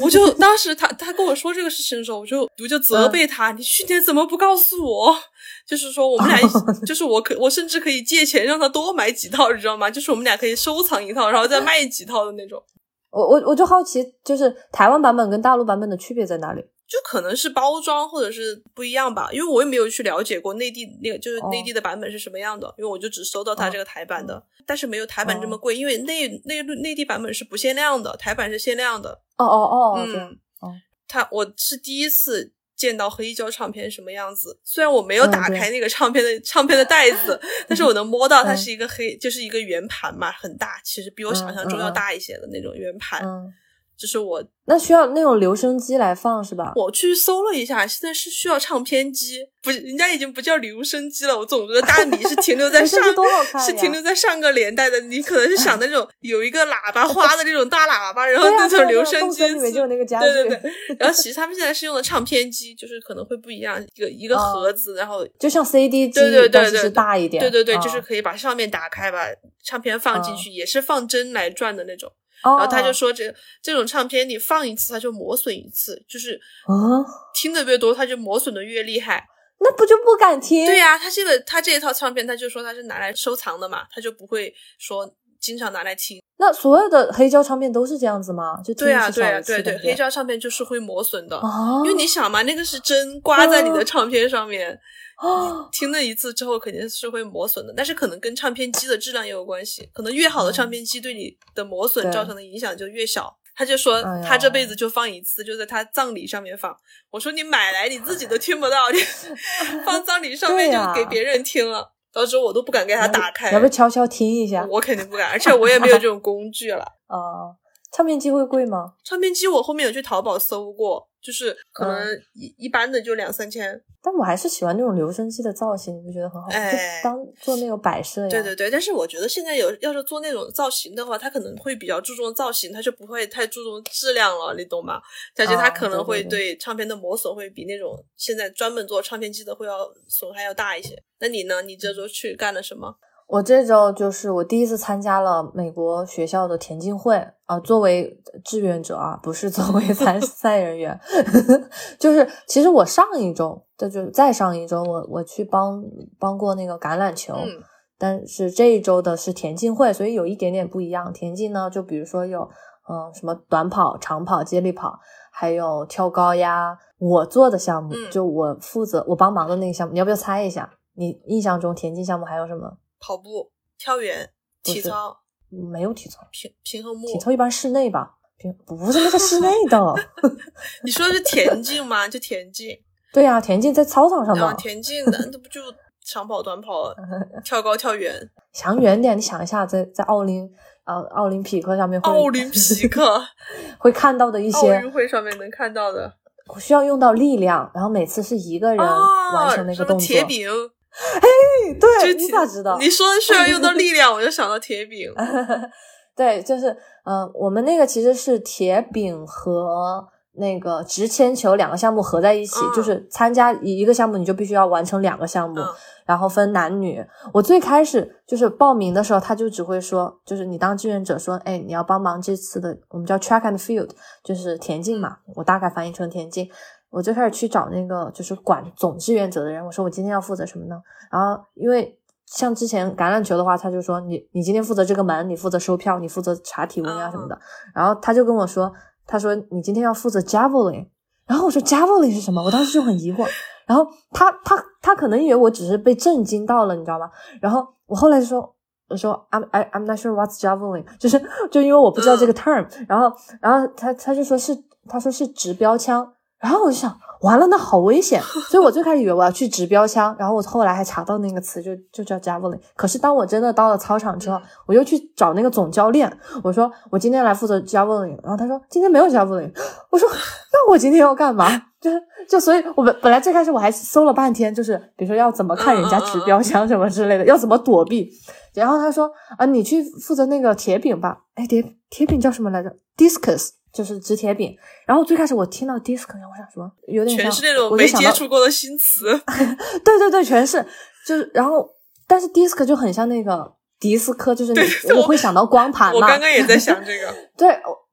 我就当时他他跟我说这个事情的时候，我就我就责备他，你去年怎么不告诉我？(laughs) 就是说我们俩一，(laughs) 就是我可我甚至可以借钱让他多买几套，你知道吗？就是我们俩可以收藏一套，然后再卖几套的那种。(laughs) 我我我就好奇，就是台湾版本跟大陆版本的区别在哪里？就可能是包装或者是不一样吧，因为我也没有去了解过内地那个就是哦内地的版本是什么样的，因为我就只收到它哦这个台版的，但是没有台版这么哦贵，因为内内内地版本是不限量的，台版是限量的。哦哦哦，嗯，哦，它我是第一次见到黑胶唱片什么样子，虽然我没有打开那个唱片的、唱片的袋子，(laughs) 但是我能摸到它嗯是一个黑，就是一个圆盘嘛，很大，其实比我想象中要大一些的那种圆盘。嗯，就是我那需要那种留声机来放是吧？我去搜了一下，现在是需要唱片机，不人家已经不叫留声机了。我总觉得大米是停留在 (laughs) 上是停留在上个年代的。你可能是想那种 (laughs) 有一个喇叭花的那种大喇叭，然后那种留声机里面就有那个家具，对对对。然后其实他们现在是用的唱片机，就是可能会不一样，一个一个哦盒子，然后就像 CD 机，对对对但是大一点，对对对，啊就是可以把上面打开，把唱片放进去，也是放针来转的那种。然然后他就说这这种唱片你放一次它就磨损一次，就是啊，听的越多它就磨损的越厉害。那不就不敢听？对呀、他这个他这一套唱片，他就说他是拿来收藏的嘛，他就不会说经常拿来听。那所有的黑胶唱片都是这样子吗？就对呀、对呀、对对，黑胶唱片就是会磨损的，啊，因为你想嘛，那个是针刮在你的唱片上面，啊，听了一次之后肯定是会磨损的，但是可能跟唱片机的质量也有关系，可能越好的唱片机对你的磨损造成的影响就越小。他就说他这辈子就放一次，就在他葬礼上面放。我说你买来你自己都听不到，你 (laughs) 放葬礼上面就给别人听了，到时候我都不敢给他打开。要不悄悄听一下？我肯定不敢，而且我也没有这种工具了。(laughs) 啊，唱片机会贵吗？唱片机我后面有去淘宝搜过，就是可能嗯一、一般的就两三千。但我还是喜欢那种留声机的造型，你不觉得很好？哎就当做那个摆设呀。对对对，但是我觉得现在有要是做那种造型的话，他可能会比较注重造型，他就不会太注重质量了，你懂吗？而且他啊可能会对唱片的磨损会比那种现在专门做唱片机的会要损害要大一些。那你呢？你这周去干了什么？我这周就是我第一次参加了美国学校的田径会啊、作为志愿者啊，不是作为 (laughs) 参赛人员，(laughs) 就是其实我上一周，这就是再上一周，我我去帮帮过那个橄榄球，嗯但是这一周的是田径会，所以有一点点不一样。田径呢，就比如说有嗯，什么短跑、长跑、接力跑，还有跳高呀。我做的项目，嗯就我负责我帮忙的那个项目，你要不要猜一下？你印象中田径项目还有什么？跑步、跳远、体操、没有体操，平平衡木。体操一般室内吧？平不是那个室内的。(laughs) (laughs) 你说的是田径吗？就田径，对呀、田径在操场上啊，嘛。田径的那不就长跑、短跑、(laughs) 跳高、跳远？想远点，你想一下，在在奥林呃奥林匹克上面会奥林匹克、会看到的一些奥运会上面能看到的需要用到力量，然后每次是一个人完成那个动作。铁饼，对，你咋知道？你说需要用到 (laughs) 力量，我就想到铁饼。对，就是呃，我们那个其实是铁饼和那个直铅球两个项目合在一起，嗯就是参加一个项目你就必须要完成两个项目，嗯然后分男女。我最开始就是报名的时候，他就只会说，就是你当志愿者说，哎，你要帮忙这次的，我们叫 track and field，就是田径嘛，我大概翻译成田径。我就开始去找那个就是管总志愿者的人，我说我今天要负责什么呢？然后因为像之前橄榄球的话，他就说你你今天负责这个门，你负责收票，你负责查体温啊、什么的。然后他就跟我说，他说你今天要负责 javelin，然后我说 javelin 是什么？我当时就很疑惑。然后他他他可能以为我只是被震惊到了，你知道吗？然后我后来就说。我说 I'm I I'm not sure what's javelin，(laughs) 就是就因为我不知道这个 term，、然后然后他他就说是他说是直标枪，然后我就想完了那好危险，所以我最开始以为我要去直标枪，然后我后来还查到那个词就就叫 javelin，可是当我真的到了操场之后，我又去找那个总教练，我说我今天来负责 javelin，然后他说今天没有 javelin，我说那我今天要干嘛？就就所以，我本本来最开始我还搜了半天，就是比如说要怎么看人家直标枪什么之类的，要怎么躲避。然后他说啊，你去负责那个铁饼吧。哎，铁铁饼叫什么来着？discus 就是直铁饼。然后最开始我听到 discus，我想什么有全是那种没接触过的新词。(laughs) 对对对，全是，就是然后，但是 disc 就很像那个迪斯科，就是你我我会想到光盘嘛。我刚刚也在想这个。(laughs) 对，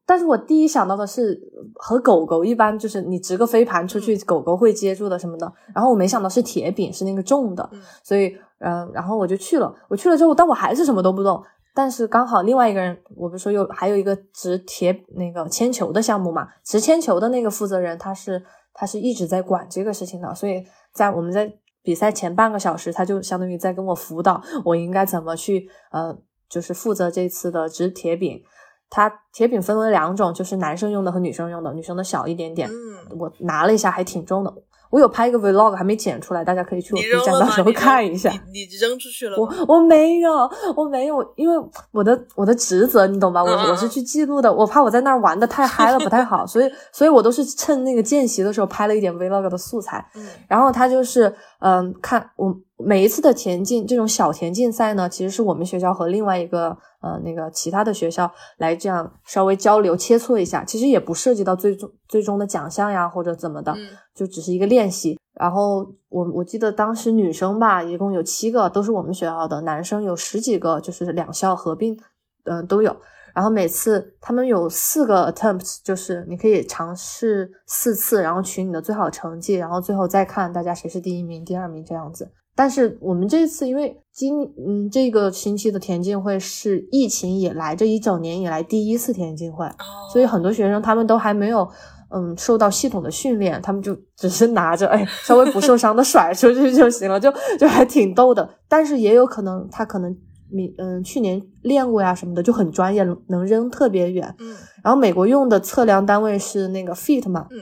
但是我第一想到的是和狗狗一般，就是你直个飞盘出去，狗狗会接住的什么的。然后我没想到是铁饼，是那个重的，嗯所以嗯、呃然后我就去了。我去了之后，但我还是什么都不懂。但是刚好另外一个人，我不是说有还有一个掷铁那个铅球的项目嘛，掷铅球的那个负责人他是他是一直在管这个事情的，所以在我们在比赛前半个小时，他就相当于在跟我辅导我应该怎么去呃，就是负责这次的掷铁饼。它铁饼分为两种，就是男生用的和女生用的，女生的小一点点。嗯，我拿了一下，还挺重的。我有拍一个 vlog，还没剪出来，大家可以去我你 B？站到时候看一下。你你扔出去了我吗？我没有，我没有，因为我的我的职责你懂吧？我我是去记录的，我怕我在那儿玩的太嗨了不太好，所以所以我都是趁那个见习的时候拍了一点 vlog 的素材。嗯然后他就是嗯，看我每一次的田径这种小田径赛呢，其实是我们学校和另外一个呃那个其他的学校来这样稍微交流切磋一下，其实也不涉及到最终最终的奖项呀或者怎么的，嗯就只是一个练习。然后我我记得当时女生吧，一共有七个，都是我们学校的，男生有十几个，就是两校合并，嗯、都有。然后每次他们有四个 attempts，就是你可以尝试四次，然后取你的最好成绩，然后最后再看大家谁是第一名、第二名这样子。但是我们这一次因为今嗯这个星期的田径会是疫情以来这一整年以来第一次田径会，哦，所以很多学生他们都还没有嗯受到系统的训练，他们就只是拿着哎稍微不受伤的甩出去就行了，就就还挺逗的。但是也有可能他可能你嗯去年练过呀什么的，就很专业，能扔特别远。嗯然后美国用的测量单位是那个 feet 嘛，嗯，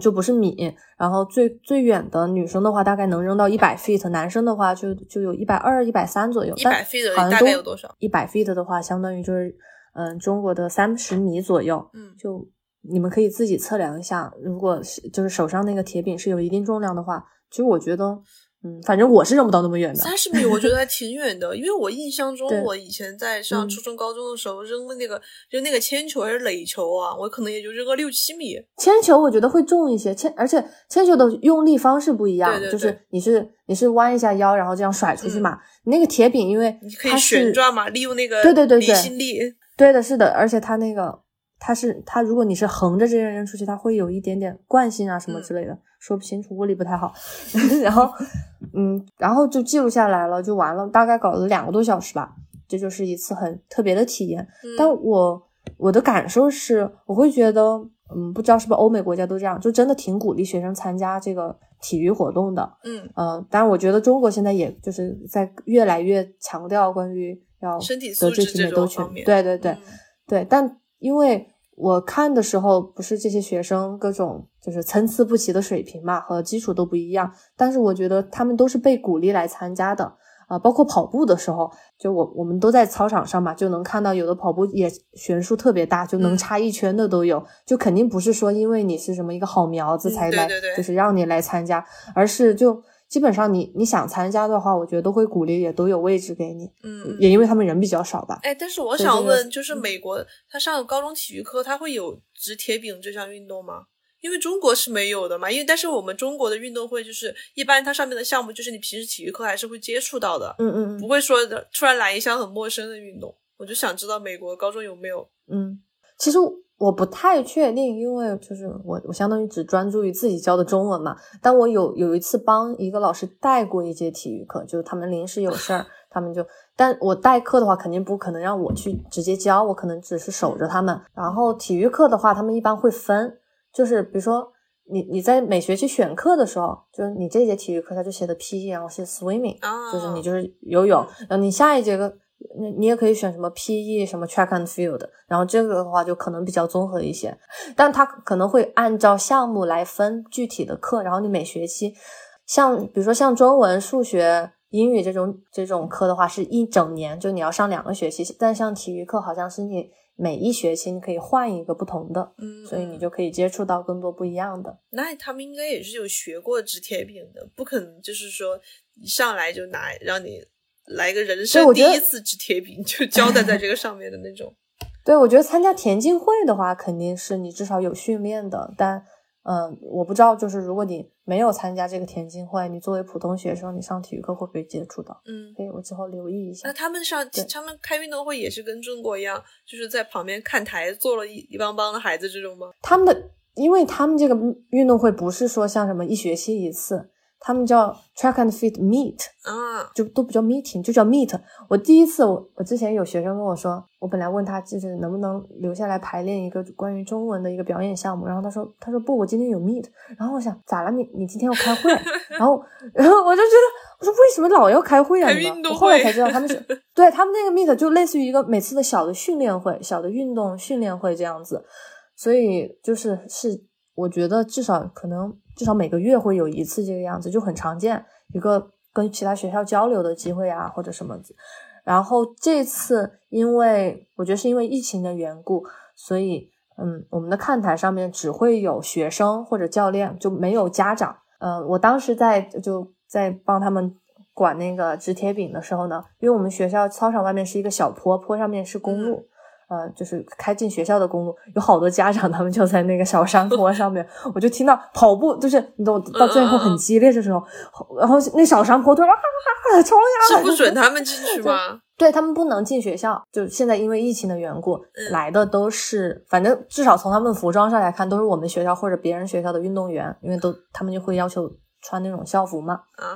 就不是米。然后最最远的女生的话，大概能扔到一百 feet，男生的话就就有一百二、一百三左右。一百 feet 好像大概有多少？一百 feet 的话，相当于就是嗯中国的三十米左右。嗯就你们可以自己测量一下，如果是就是手上那个铁饼是有一定重量的话，其实我觉得，嗯，反正我是扔不到那么远的。三十米我觉得还挺远的，因为我印象中我以前在上嗯初中、高中的时候扔的那个就那个铅球还是垒球啊，我可能也就扔个六七米。铅球我觉得会重一些，铅而且铅球的用力方式不一样，对对对就是你是你是弯一下腰，然后这样甩出去嘛。你那个铁饼，因为你可以旋转嘛，利用那个离对对对对心力。对的，是的，而且它那个它是它，如果你是横着这样扔出去，它会有一点点惯性啊什么之类的，说不清楚，物理不太好。(laughs) 然后嗯，然后就记录下来了，就完了，大概搞了两个多小时吧。这就是一次很特别的体验。嗯但我我的感受是，我会觉得，嗯，不知道是不是欧美国家都这样，就真的挺鼓励学生参加这个体育活动的。嗯嗯，当然，我觉得中国现在也就是在越来越强调关于要身体素质这体美都全种方面，对对对嗯对，但因为我看的时候，不是这些学生各种就是参差不齐的水平嘛，和基础都不一样，但是我觉得他们都是被鼓励来参加的。啊、包括跑步的时候，就我我们都在操场上嘛，就能看到有的跑步也悬殊特别大，就能嗯差一圈的都有。就肯定不是说因为你是什么一个好苗子嗯才来，对对对就是让你来参加，而是就基本上你你想参加的话，我觉得都会鼓励，也都有位置给你。嗯嗯。也因为他们人比较少吧。哎，但是我想问，就是嗯美国他上高中体育课，他会有掷铁饼这项运动吗？因为中国是没有的嘛，因为但是我们中国的运动会就是一般它上面的项目就是你平时体育课还是会接触到的，嗯嗯嗯不会说的突然来一项很陌生的运动。我就想知道美国高中有没有？嗯，其实我不太确定，因为就是我我相当于只专注于自己教的中文嘛。但我有有一次帮一个老师带过一节体育课，就是他们临时有事儿，(laughs) 他们就，但我代课的话，肯定不可能让我去直接教，我可能只是守着他们。然后体育课的话，他们一般会分，就是比如说。你你在每学期选课的时候，就是你这节体育课他就写的 PE，然后写 swimming，啊，就是你就是游泳嗯，然后你下一节课，你你也可以选什么 PE 什么 track and field，然后这个的话就可能比较综合一些，但它可能会按照项目来分具体的课，然后你每学期，像比如说像中文、数学、英语这种这种课的话，是一整年，就你要上两个学期，但像体育课好像是你每一学期你可以换一个不同的，嗯，所以你嗯就可以接触到更多不一样的。那他们应该也是有学过纸铁饼的，不可能就是说一上来就拿让你来个人生我第一次吃铁饼就交代在这个上面的那种。(laughs) (laughs) 对，我觉得参加田径会的话，肯定是你至少有训练的。但，嗯、我不知道，就是如果你没有参加这个田径会，你作为普通学生，你上体育课会不会接触到？嗯，所以我之后留意一下那。他们上他们开运动会也是跟中国一样，就是在旁边看台坐了一一帮帮的孩子这种吗？他们的，因为他们这个运动会不是说像什么一学期一次，他们叫 track and field meet，啊，就都不叫 meeting，就叫 meet。我第一次，我我之前有学生跟我说，我本来问他就是能不能留下来排练一个关于中文的一个表演项目，然后他说他说不，我今天有 meet。然后我想咋了你你今天要开会？(laughs) 然后然后我就觉得我说为什么老要开会啊你们？我后来才知道他们是 (laughs) 对他们那个 meet 就类似于一个每次的小的训练会、小的运动训练会这样子，所以就是是我觉得至少可能至少每个月会有一次这个样子，就很常见一个跟其他学校交流的机会啊或者什么。然后这次因为我觉得是因为疫情的缘故，所以嗯，我们的看台上面只会有学生或者教练，就没有家长。呃，我当时在就在帮他们管那个掷铁饼的时候呢，因为我们学校操场外面是一个小坡，坡上面是公路。呃，就是开进学校的公路，有好多家长他们就在那个小山坡上面，我就听到跑步，就是你懂，到最后很激烈的时候，然后那小山坡突然哇冲下来，是不准他们进 (laughs) 去吗？对他们不能进学校，就现在因为疫情的缘故，嗯。来的都是，反正至少从他们服装上来看，都是我们学校或者别人学校的运动员，因为都他们就会要求穿那种校服嘛，啊，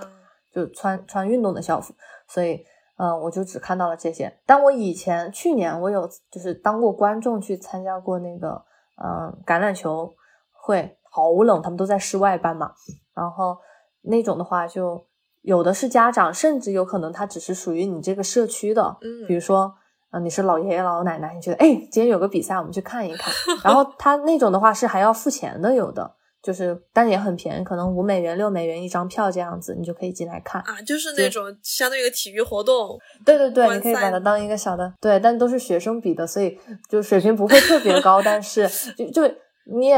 就穿穿运动的校服，所以，嗯、我就只看到了这些。但我以前去年我有就是当过观众去参加过那个，嗯、橄榄球会，好冷，他们都在室外办嘛，然后那种的话就有的是家长，甚至有可能他只是属于你这个社区的，嗯比如说。啊，你是老爷爷老奶奶，你觉得哎，今天有个比赛，我们去看一看。然后他那种的话是还要付钱的，有的就是，但也很便宜，可能五美元、六美元一张票这样子，你就可以进来看。啊，就是那种相当于一个体育活动，对对对，你可以把它当一个小的，对，但都是学生比的，所以就水平不会特别高，但是 (laughs) 就就你也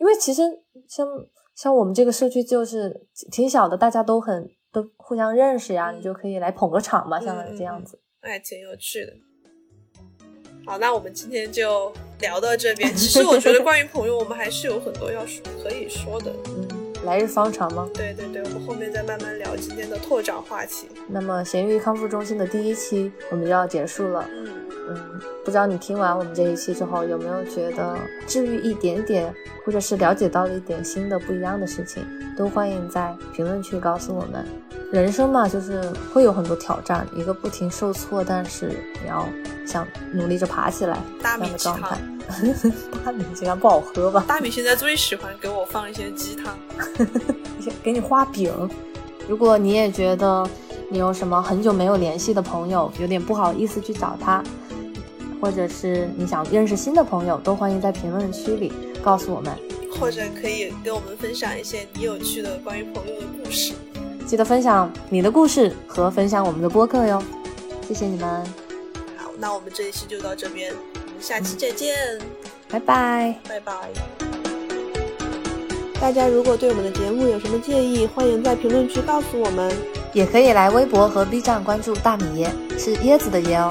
因为其实像像我们这个社区就是挺小的，大家都很都互相认识呀，嗯你就可以来捧个场嘛，像嗯这样子。那还挺有趣的。好，那我们今天就聊到这边。其实我觉得关于朋友，我们还是有很多要说可以说的。嗯，来日方长吗？对对对，我们后面再慢慢聊今天的拓展话题。那么咸鱼康复中心的第一期我们就要结束了。嗯，嗯，不知道你听完我们这一期之后，有没有觉得治愈一点点，或者是了解到了一点新的不一样的事情，都欢迎在评论区告诉我们。人生嘛，就是会有很多挑战，一个不停受挫，但是你要想努力着爬起来大米这样的状态。大米鸡汤不好喝吧？大米现在最喜欢给我放一些鸡汤。(laughs) 给你画饼。如果你也觉得你有什么很久没有联系的朋友，有点不好意思去找他，或者是你想认识新的朋友，都欢迎在评论区里告诉我们。或者可以跟我们分享一些你有趣的关于朋友的故事。记得分享你的故事和分享我们的播客哟，谢谢你们，好，那我们这一期就到这边，我们下期再见，拜拜。拜拜。大家如果对我们的节目有什么建议，欢迎在评论区告诉我们。也可以来微博和 B 站关注大米椰，是椰子的椰哦。